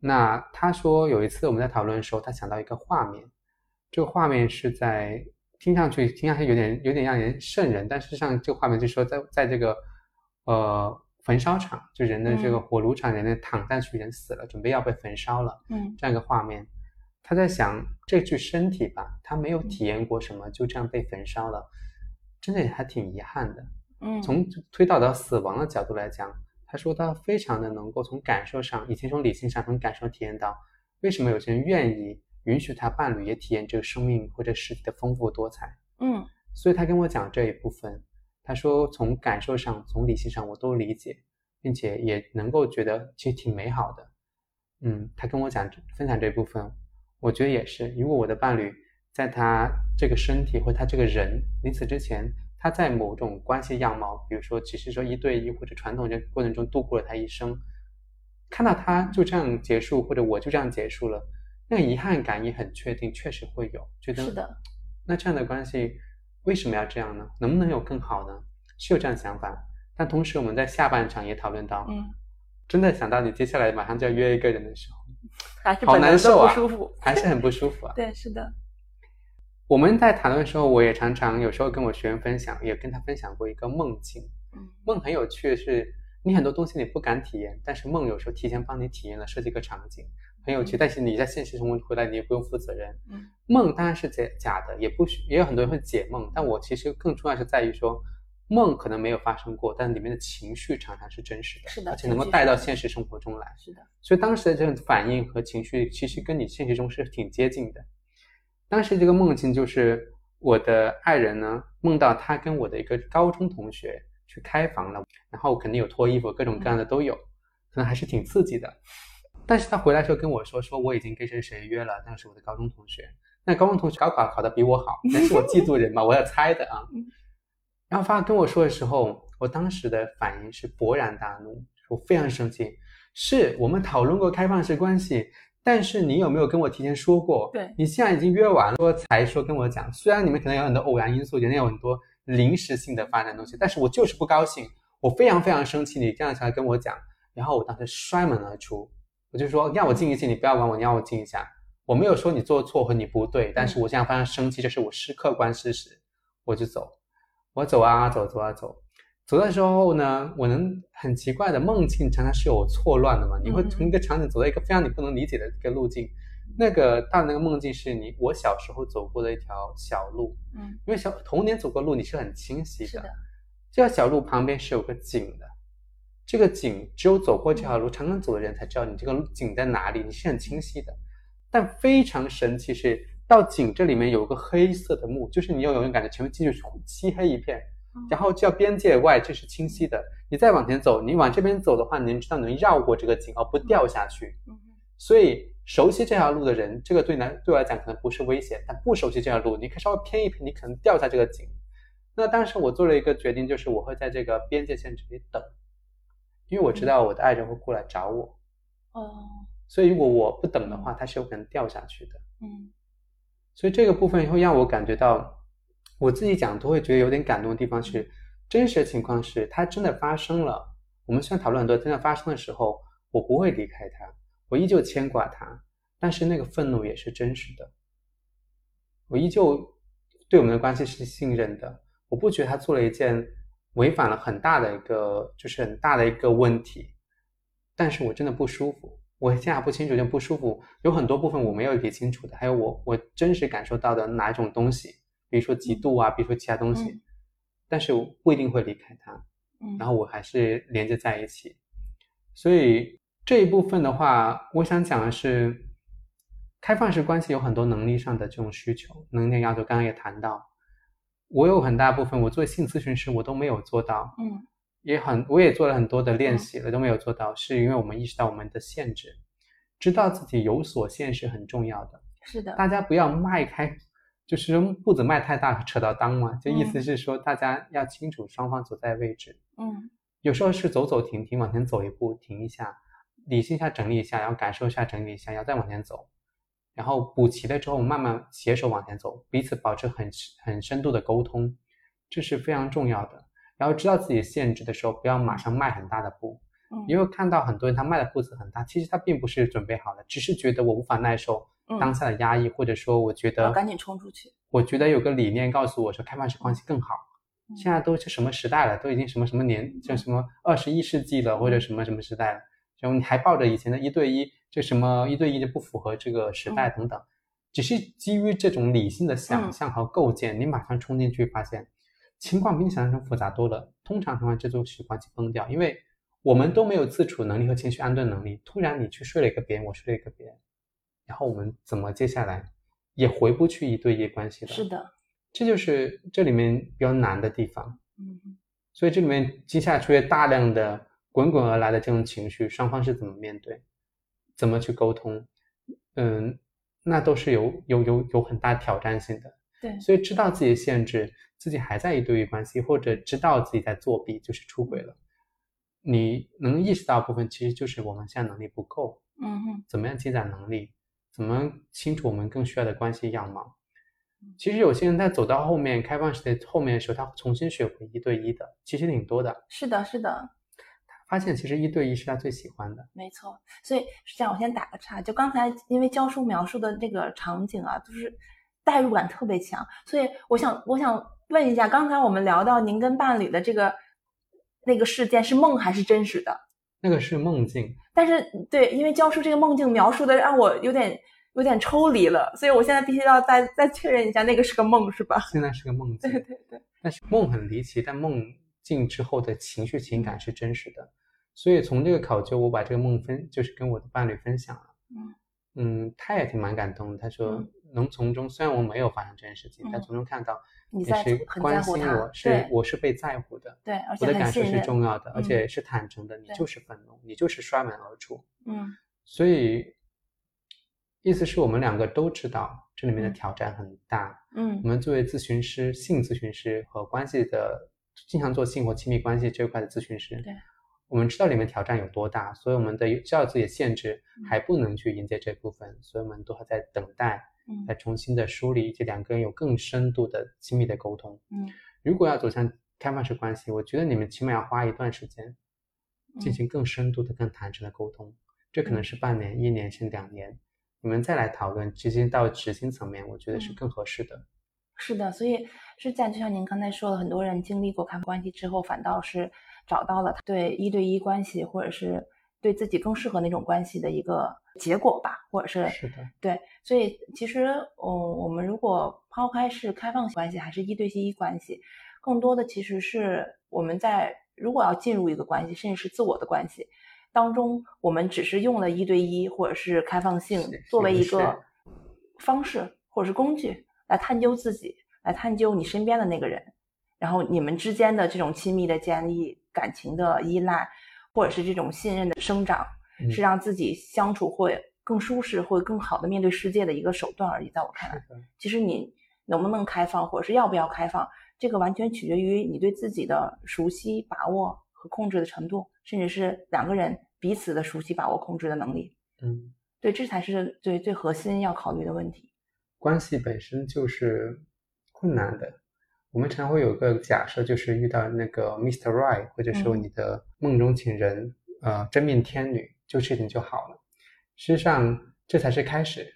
那他说有一次我们在讨论的时候，他想到一个画面，这个画面是在听上去听上去有点有点让人瘆人，但实际上这个画面就是说在在这个呃焚烧场，就人的这个嗯。火炉场，人的躺下去，人死了，准备要被焚烧了。嗯。这样一个画面，他在想这具身体吧，他没有嗯体验过什么，就这样被焚烧了，真的还挺遗憾的。嗯，从推导到死亡的角度来讲，他说他非常的能够从感受上，以前从理性上从感受体验到，为什么有些人愿意允许他伴侣也体验这个生命或者实体的丰富多彩。嗯所以他跟我讲这一部分，他说从感受上、从理性上我都理解，并且也能够觉得其实挺美好的。嗯，他跟我讲分享这一部分，我觉得也是。如果我的伴侣在他这个身体或他这个人临死之前，他在某种关系样貌，比如说只是说一对一或者传统这过程中度过了他一生，看到他就这样结束，或者我就这样结束了，那个遗憾感也很确定，确实会有，觉得是的，那这样的关系为什么要这样呢？能不能有更好呢？是有这样的想法，但同时我们在下半场也讨论到，嗯，真的想到你接下来马上就要约一个人的时候，还是好难受啊不舒服，还是很不舒服啊。对，是的，我们在谈论的时候，我也常常有时候跟我学员分享，也跟他分享过一个梦境。嗯梦很有趣的是，你很多东西你不敢体验，但是梦有时候提前帮你体验了，设计一个场景，很有趣。嗯但是你在现实生活中回来，你也不用负责任。嗯梦当然是假假的，也不许也有很多人会解梦，但我其实更重要是在于说，梦可能没有发生过，但里面的情绪常常是真实的，是的而且能够带到现实生活中来。是的，所以当时的这种反应和情绪，其实跟你现实中是挺接近的。当时这个梦境就是我的爱人呢梦到他跟我的一个高中同学去开房了，然后肯定有脱衣服，各种各样的都有，可能还是挺刺激的。但是他回来之后跟我说，说我已经跟谁谁约了，那是我的高中同学。那高中同学高考考得比我好，那是我嫉妒人嘛，我要猜的啊。然后发跟我说的时候，我当时的反应是勃然大怒，我非常生气。是我们讨论过开放式关系，但是你有没有跟我提前说过？对你现在已经约完了，说才说跟我讲。虽然你们可能有很多偶然因素，可能有很多临时性的发展东西，但是我就是不高兴，我非常非常生气。你这样才跟我讲，然后我当时摔门而出，我就说让我静一静，你不要管我，你让我静一下。我没有说你做错和你不对，但是我现在非常生气，这是我是客观事实，我就走。我走啊走，走啊走，走的时候呢，我能很奇怪的梦境常常是有错乱的嘛，你会从一个场景走到一个非常你不能理解的一个路径。那个大那个梦境是你我小时候走过的一条小路，嗯，因为小童年走过路你是很清晰的。是的，这条小路旁边是有个井的，这个井只有走过这条路常常走的人才知道你这个井在哪里，你是很清晰的。但非常神奇是。到井这里面有个黑色的幕，就是你有永远感觉前面进去漆黑一片，然后叫边界外这是清晰的。你再往前走，你往这边走的话，你能知道能绕过这个井而不掉下去。所以熟悉这条路的人，这个对来对我来讲可能不是危险，但不熟悉这条路，你可以稍微偏一偏，你可能掉下这个井。那当时我做了一个决定，就是我会在这个边界线这里等，因为我知道我的爱人会过来找我。哦，所以如果我不等的话，他是有可能掉下去的。嗯。所以这个部分会让我感觉到，我自己讲都会觉得有点感动的地方是，真实的情况是它真的发生了。我们虽然讨论很多，真的发生的时候，我不会离开他，我依旧牵挂他，但是那个愤怒也是真实的。我依旧对我们的关系是信任的，我不觉得他做了一件违反了很大的一个，就是很大的一个问题，但是我真的不舒服。我现在不清楚，有点不舒服，有很多部分我没有理清楚的，还有我我真实感受到的哪一种东西，比如说嫉妒啊，比如说其他东西，但是我不一定会离开他，嗯，然后我还是连接在一起，所以这一部分的话，我想讲的是，开放式关系有很多能力上的这种需求，能力要求，刚刚也谈到，我有很大部分，我作为性咨询师，我都没有做到，嗯。也很，我也做了很多的练习了，都没有做到，是因为我们意识到我们的限制，知道自己有所限是很重要的。是的，大家不要迈开，就是步子迈太大扯到裆嘛，就意思是说大家要清楚双方所在位置。嗯，有时候是走走停停，往前走一步，停一下，理性一下，整理一下，然后感受一下，整理一下，然后再往前走，然后补齐了之后，慢慢携手往前走，彼此保持很很深度的沟通，这是非常重要的。然后知道自己限制的时候，不要马上迈很大的步，因为看到很多人他迈的步子很大，其实他并不是准备好的，只是觉得我无法耐受当下的压抑，或者说我觉得赶紧冲出去。我觉得有个理念告诉我说开放式关系更好。现在都是什么时代了？都已经什么什么年，叫什么二十一世纪了，或者什么什么时代了？然后你还抱着以前的一对一，这什么一对一就不符合这个时代等等，只是基于这种理性的想象和构建，你马上冲进去发现。情况比你想象中复杂多了。通常情况，这就是关系崩掉，因为我们都没有自处能力和情绪安顿能力。突然你去睡了一个别人，我睡了一个别人，然后我们怎么接下来也回不去一对一关系了？是的，这就是这里面比较难的地方。嗯，所以这里面接下来出现大量的滚滚而来的这种情绪，双方是怎么面对，怎么去沟通？嗯，那都是有有有有很大挑战性的。对，所以知道自己的限制。自己还在一对一关系，或者知道自己在作弊，就是出轨了。你能意识到部分，其实就是我们现在能力不够。嗯哼，怎么样积攒能力？怎么清楚我们更需要的关系样貌？其实有些人在走到后面开放式的后面的时候，他重新学会一对一的，其实挺多的。是的，是的。发现其实一对一是他最喜欢的。没错。所以是这样我先打个岔，就刚才因为教书描述的这个场景啊，就是代入感特别强，所以我想，我想。问一下，刚才我们聊到您跟伴侣的这个那个事件是梦还是真实的？那个是梦境。但是对，因为教授这个梦境描述的让我有点有点抽离了，所以我现在必须要再再确认一下，那个是个梦是吧？现在是个梦境。对对对。但是梦很离奇，但梦境之后的情绪情感是真实的。所以从这个考究，我把这个梦分，就是跟我的伴侣分享了。嗯嗯，他也挺蛮感动的。他说能从中，虽然我没有发生这件事情，但从中看到你是关心我，是我是被在乎的。对，而且我的感受是重要的，而且是坦诚的。你就是愤怒，你就是摔门而出。嗯，所以意思是我们两个都知道这里面的挑战很大。嗯，我们作为咨询师、性咨询师和关系的，经常做性或亲密关系这一块的咨询师。对。我们知道里面挑战有多大，所以我们的知道自己的限制，还不能去迎接这部分，所以我们都还在等待，嗯，再重新的梳理，以及两个人有更深度的亲密的沟通。嗯，如果要走向开放式关系，我觉得你们起码要花一段时间，进行更深度的、更坦诚的沟通，这可能是半年、一年甚至两年，你们再来讨论，直接到执行层面，我觉得是更合适的。是的，所以是在就像您刚才说的，很多人经历过开放关系之后，反倒是。找到了对一对一关系，或者是对自己更适合那种关系的一个结果吧，或者是是的，对，所以其实，嗯，我们如果抛开是开放关系还是一对一关系，更多的其实是我们在如果要进入一个关系，甚至是自我的关系当中，我们只是用了一对一或者是开放性作为一个方式或者是工具来探究自己，来探究你身边的那个人，然后你们之间的这种亲密的建立。感情的依赖，或者是这种信任的生长，是让自己相处会更舒适，会更好的面对世界的一个手段而已。在我看来，其实你能不能开放，或者是要不要开放，这个完全取决于你对自己的熟悉、把握和控制的程度，甚至是两个人彼此的熟悉、把握、控制的能力。嗯，对，这才是最最核心要考虑的问题。关系本身就是困难的。我们常会有个假设，就是遇到那个 Mr. Right，或者说你的梦中情人，呃，真命天女，就事情就好了。事实际上，这才是开始。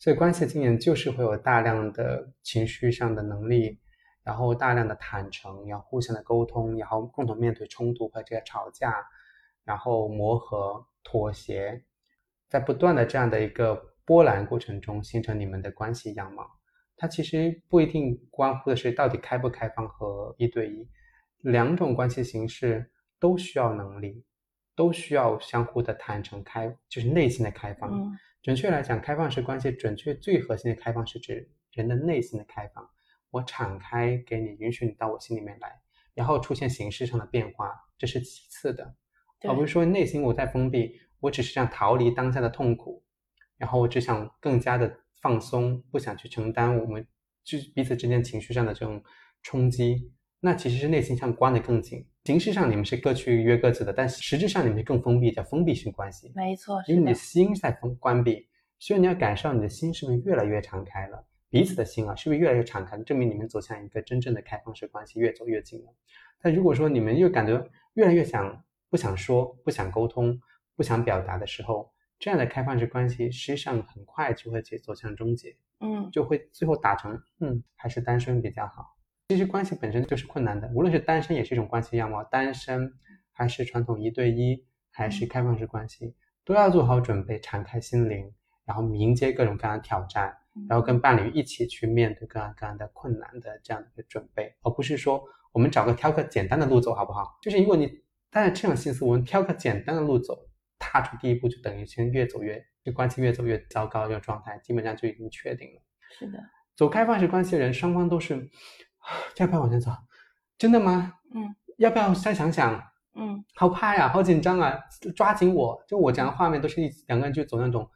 所以，关系经验就是会有大量的情绪上的能力，然后大量的坦诚，然后互相的沟通，然后共同面对冲突和这些吵架，然后磨合、妥协，在不断的这样的一个波澜过程中，形成你们的关系样貌。它其实不一定关乎的是到底开不开放和一对一，两种关系形式都需要能力，都需要相互的坦诚开，就是内心的开放。准确来讲，开放式关系准确最核心的开放是指人的内心的开放，我敞开给你，允许你到我心里面来，然后出现形式上的变化，这是其次的，而不是说内心我在封闭，我只是想逃离当下的痛苦，然后我只想更加的。放松，不想去承担我们就彼此之间情绪上的这种冲击，那其实是内心上关得更紧。形式上你们是各去约各自的，但实质上你们更封闭，叫封闭性关系。没错，因为你的心在封关闭，所以你要感受你的心是不是越来越敞开了，彼此的心啊是不是越来越敞开，证明你们走向一个真正的开放式关系越走越近了。但如果说你们又感觉越来越想不想说、不想沟通、不想表达的时候，这样的开放式关系实际上很快就会走走向终结，嗯，就会最后打成嗯还是单身比较好。其实关系本身就是困难的，无论是单身也是一种关系样貌，单身还是传统一对一，还是开放式关系，都要做好准备，敞开心灵，然后迎接各种各样的挑战，然后跟伴侣一起去面对各样各样的困难的这样的一个准备，而不是说我们找个挑个简单的路走好不好？就是如果你带着这种心思，我们挑个简单的路走。踏出第一步就等于先越走越，这关系越走越糟糕，这个状态基本上就已经确定了。是的，走开放式关系的人，双方都是要不要往前走？真的吗？嗯。要不要再想想？嗯。好怕呀，好紧张啊！抓紧我，就我讲的画面都是一两个人就走那种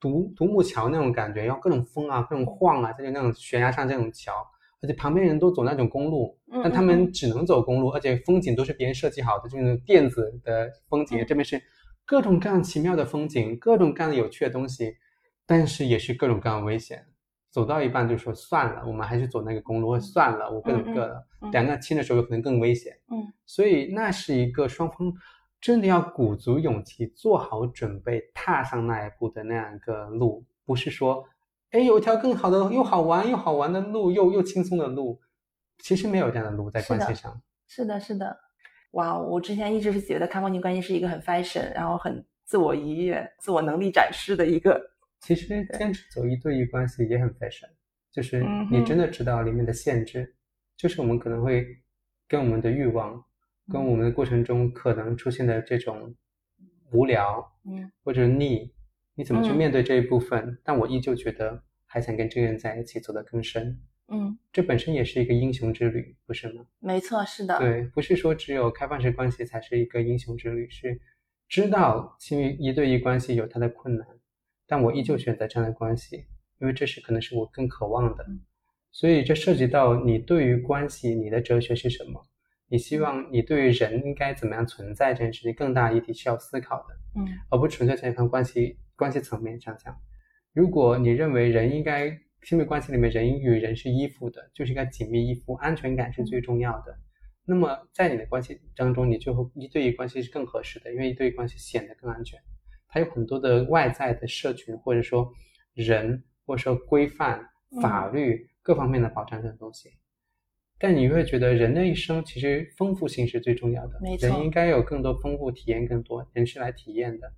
独独木桥那种感觉，然后各种风啊，各种晃啊，在那种悬崖上这种桥，而且旁边人都走那种公路，但他们只能走公路，而且风景都是别人设计好的，就是电子的风景，这边是。各种各样奇妙的风景，各种各样的有趣的东西，但是也是各种各样的危险。走到一半就说算了，我们还是走那个公路。算了，我各走各的。两个亲的时候有可能更危险。嗯，所以那是一个双方真的要鼓足勇气，做好准备，踏上那一步的那样一个路。不是说，哎，有一条更好的、又好玩又好玩的路，又又轻松的路。其实没有这样的路在关系上。是的，是的。哇，我之前一直是觉得开放性关系是一个很 fashion，然后很自我愉悦、自我能力展示的一个 其实坚持走一对一关系也很 fashion，就是你真的知道里面的限制，就是我们可能会跟我们的欲望，跟我们的过程中可能出现的这种无聊嗯或者腻，你怎么去嗯面对这一部分？但我依旧觉得还想跟这个人在一起，走得更深。嗯，这本身也是一个英雄之旅，不是吗？没错，是的，对，不是说只有开放式关系才是一个英雄之旅，是知道亲密一对一关系有它的困难，但我依旧选择这样的关系，因为这是可能是我更渴望的嗯。所以这涉及到你对于关系，你的哲学是什么？你希望你对于人应该怎么样存在这件事情更大议题是要思考的，嗯而不纯粹从一方关系关系层面上讲。如果你认为人应该亲密关系里面人与人是依附的，就是应该紧密依附，安全感是最重要的。那么在你的关系当中，你就会一对一关系是更合适的，因为一对一关系显得更安全。它有很多的外在的社群，或者说人，或者说规范、法律各方面的保障这种东西。但你会觉得人的一生其实丰富性是最重要的，人应该有更多丰富体验，更多人是来体验的。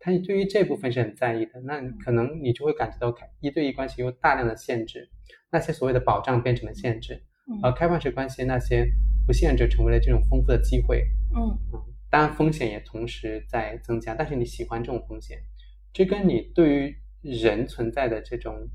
他对于这部分是很在意的，那你可能你就会感觉到开一对一关系有大量的限制，那些所谓的保障变成了限制，嗯而开放式关系那些不限制成为了这种丰富的机会。嗯嗯，当然风险也同时在增加，但是你喜欢这种风险，这跟你对于人存在的这种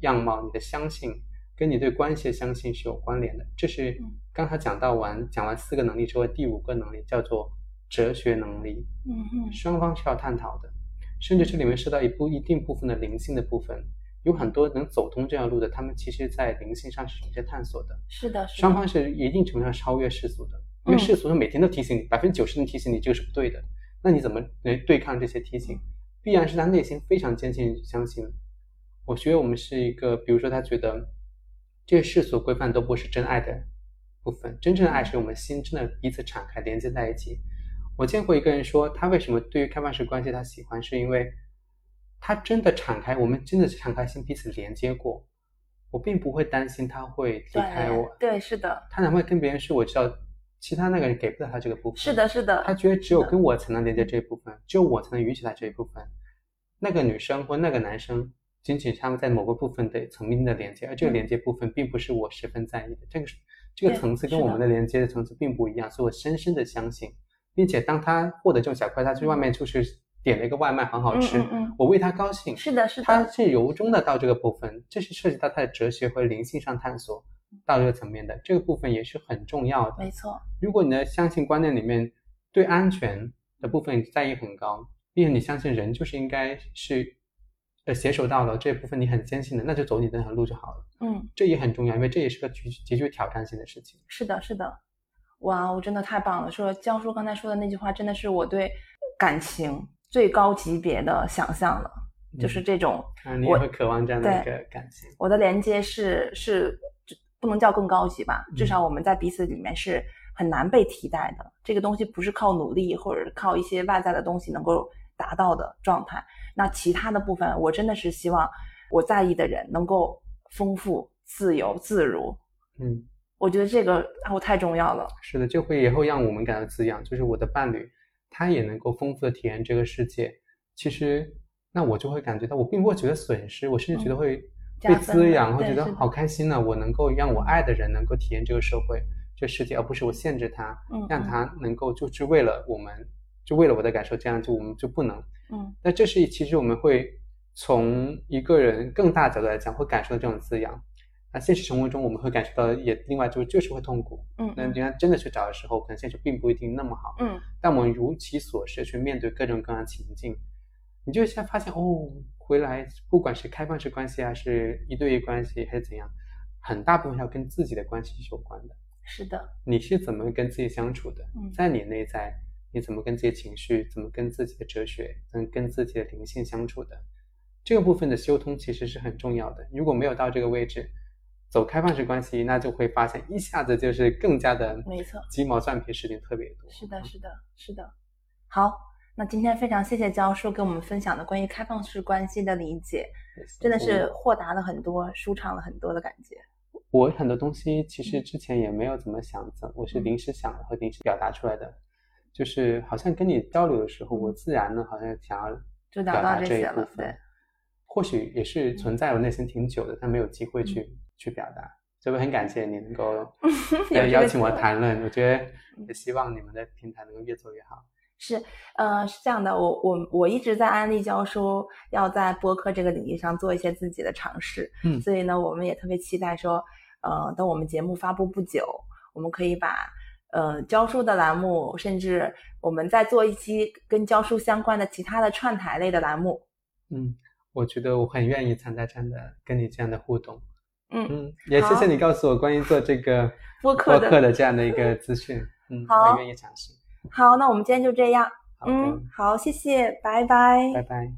样貌，你的相信，跟你对关系的相信是有关联的。这是嗯刚才讲到完讲完四个能力之后，第五个能力叫做哲学能力。嗯哼双方是要探讨的，甚至这里面涉到一部一定部分的灵性的部分，有很多能走通这条路的，他们其实在灵性上是有些探索的。是的，是的，双方是一定程度上超越世俗的，因为嗯世俗是每天都提醒你，百分之九十能提醒你这个是不对的，那你怎么来对抗这些提醒？必然是他内心非常坚信相信。我觉得我们是一个，比如说他觉得这些世俗规范都不是真爱的部分，真正的爱是我们心真的彼此敞开连接在一起。我见过一个人说，他为什么对于开放式关系他喜欢，是因为他真的敞开，我们真的敞开心彼此连接过。我并不会担心他会离开我，对，是的，他哪怕跟别人说我知道，其他那个人给不了他这个部分。是的，是的，他觉得只有跟我才能连接这一部分，只有我才能允许他这一部分。那个女生或那个男生，仅仅他们在某个部分的层面的连接，而这个嗯连接部分并不是我十分在意的。这个是这个层次跟我们的连接的层次并不一样，所以我深深的相信，并且当他获得这种小快，他去外面就是点了一个外卖，很好吃，嗯嗯嗯我为他高兴。是的，是的他，是由衷的到这个部分，这是涉及到他的哲学和灵性上探索到这个层面的，这个部分也是很重要的。没错，如果你的相信观念里面对安全的部分在意很高，并且你相信人就是应该是呃携手到老这部分你很坚信的，那就走你那条路就好了。嗯，这也很重要，因为这也是个极极具挑战性的事情。是的，是的，哇，我真的太棒了！说江叔刚才说的那句话，真的是我对感情最高级别的想象了，就是这种啊，你也我会渴望这样的一个感情。我的连接是是不能叫更高级吧，至嗯少我们在彼此里面是很难被替代的。这个东西不是靠努力或者靠一些外在的东西能够达到的状态。那其他的部分，我真的是希望我在意的人能够丰富、自由、自如。嗯，我觉得这个我太重要了。是的，这会也会让我们感到滋养，就是我的伴侣他也能够丰富的体验这个世界。其实，那我就会感觉到，我并不会觉得损失，我甚至觉得会被滋养，会觉得好开心呢、我能够让我爱的人能够体验这个社会、这个世界，而不是我限制他，让他能够就是为了我们，就为了我的感受，这样就我们就不能。嗯那这是其实我们会从一个人更大角度来讲，会感受到这种滋养。那现实生活中我们会感受到也另外就就是会痛苦。嗯嗯那人家真的去找的时候，可能现实并不一定那么好。嗯但我们如其所是去面对各种各样的情境，你就会现在发现哦，回来不管是开放式关系还是一对一关系还是怎样，很大部分要跟自己的关系是有关的。是的，你是怎么跟自己相处的？嗯在你内在，你怎么跟自己情绪，怎么跟自己的哲学，怎么跟自己的灵性相处的？这个部分的修通其实是很重要的。如果没有到这个位置，走开放式关系，那就会发现一下子就是更加的没错。鸡毛蒜皮事情特别多。是的，是的，是的。好，那今天非常谢谢教授给我们分享的关于开放式关系的理解，真的是豁达了很多，舒畅了很多的感觉。我很多东西其实之前也没有怎么想的，我是临时想的和临时表达出来的，就是好像跟你交流的时候，我自然呢好像想要就达这一到这些了，部分。对，或许也是存在我内心挺久的，但没有机会去去表达。所以我很感谢你能够 邀请我谈论，我觉得也希望你们的平台能够越做越好。是，呃，是这样的，我我我一直在安利教书，要在播客这个领域上做一些自己的尝试，嗯所以呢，我们也特别期待说，呃，等我们节目发布不久，我们可以把呃教书的栏目，甚至我们再做一期跟教书相关的其他的串台类的栏目，嗯，我觉得我很愿意参加这样的跟你这样的互动。嗯。嗯，也谢谢你告诉我关于做这个播客播客的这样的一个资讯，嗯，我愿意尝试。好，那我们今天就这样，嗯，好，谢谢，拜拜，拜拜。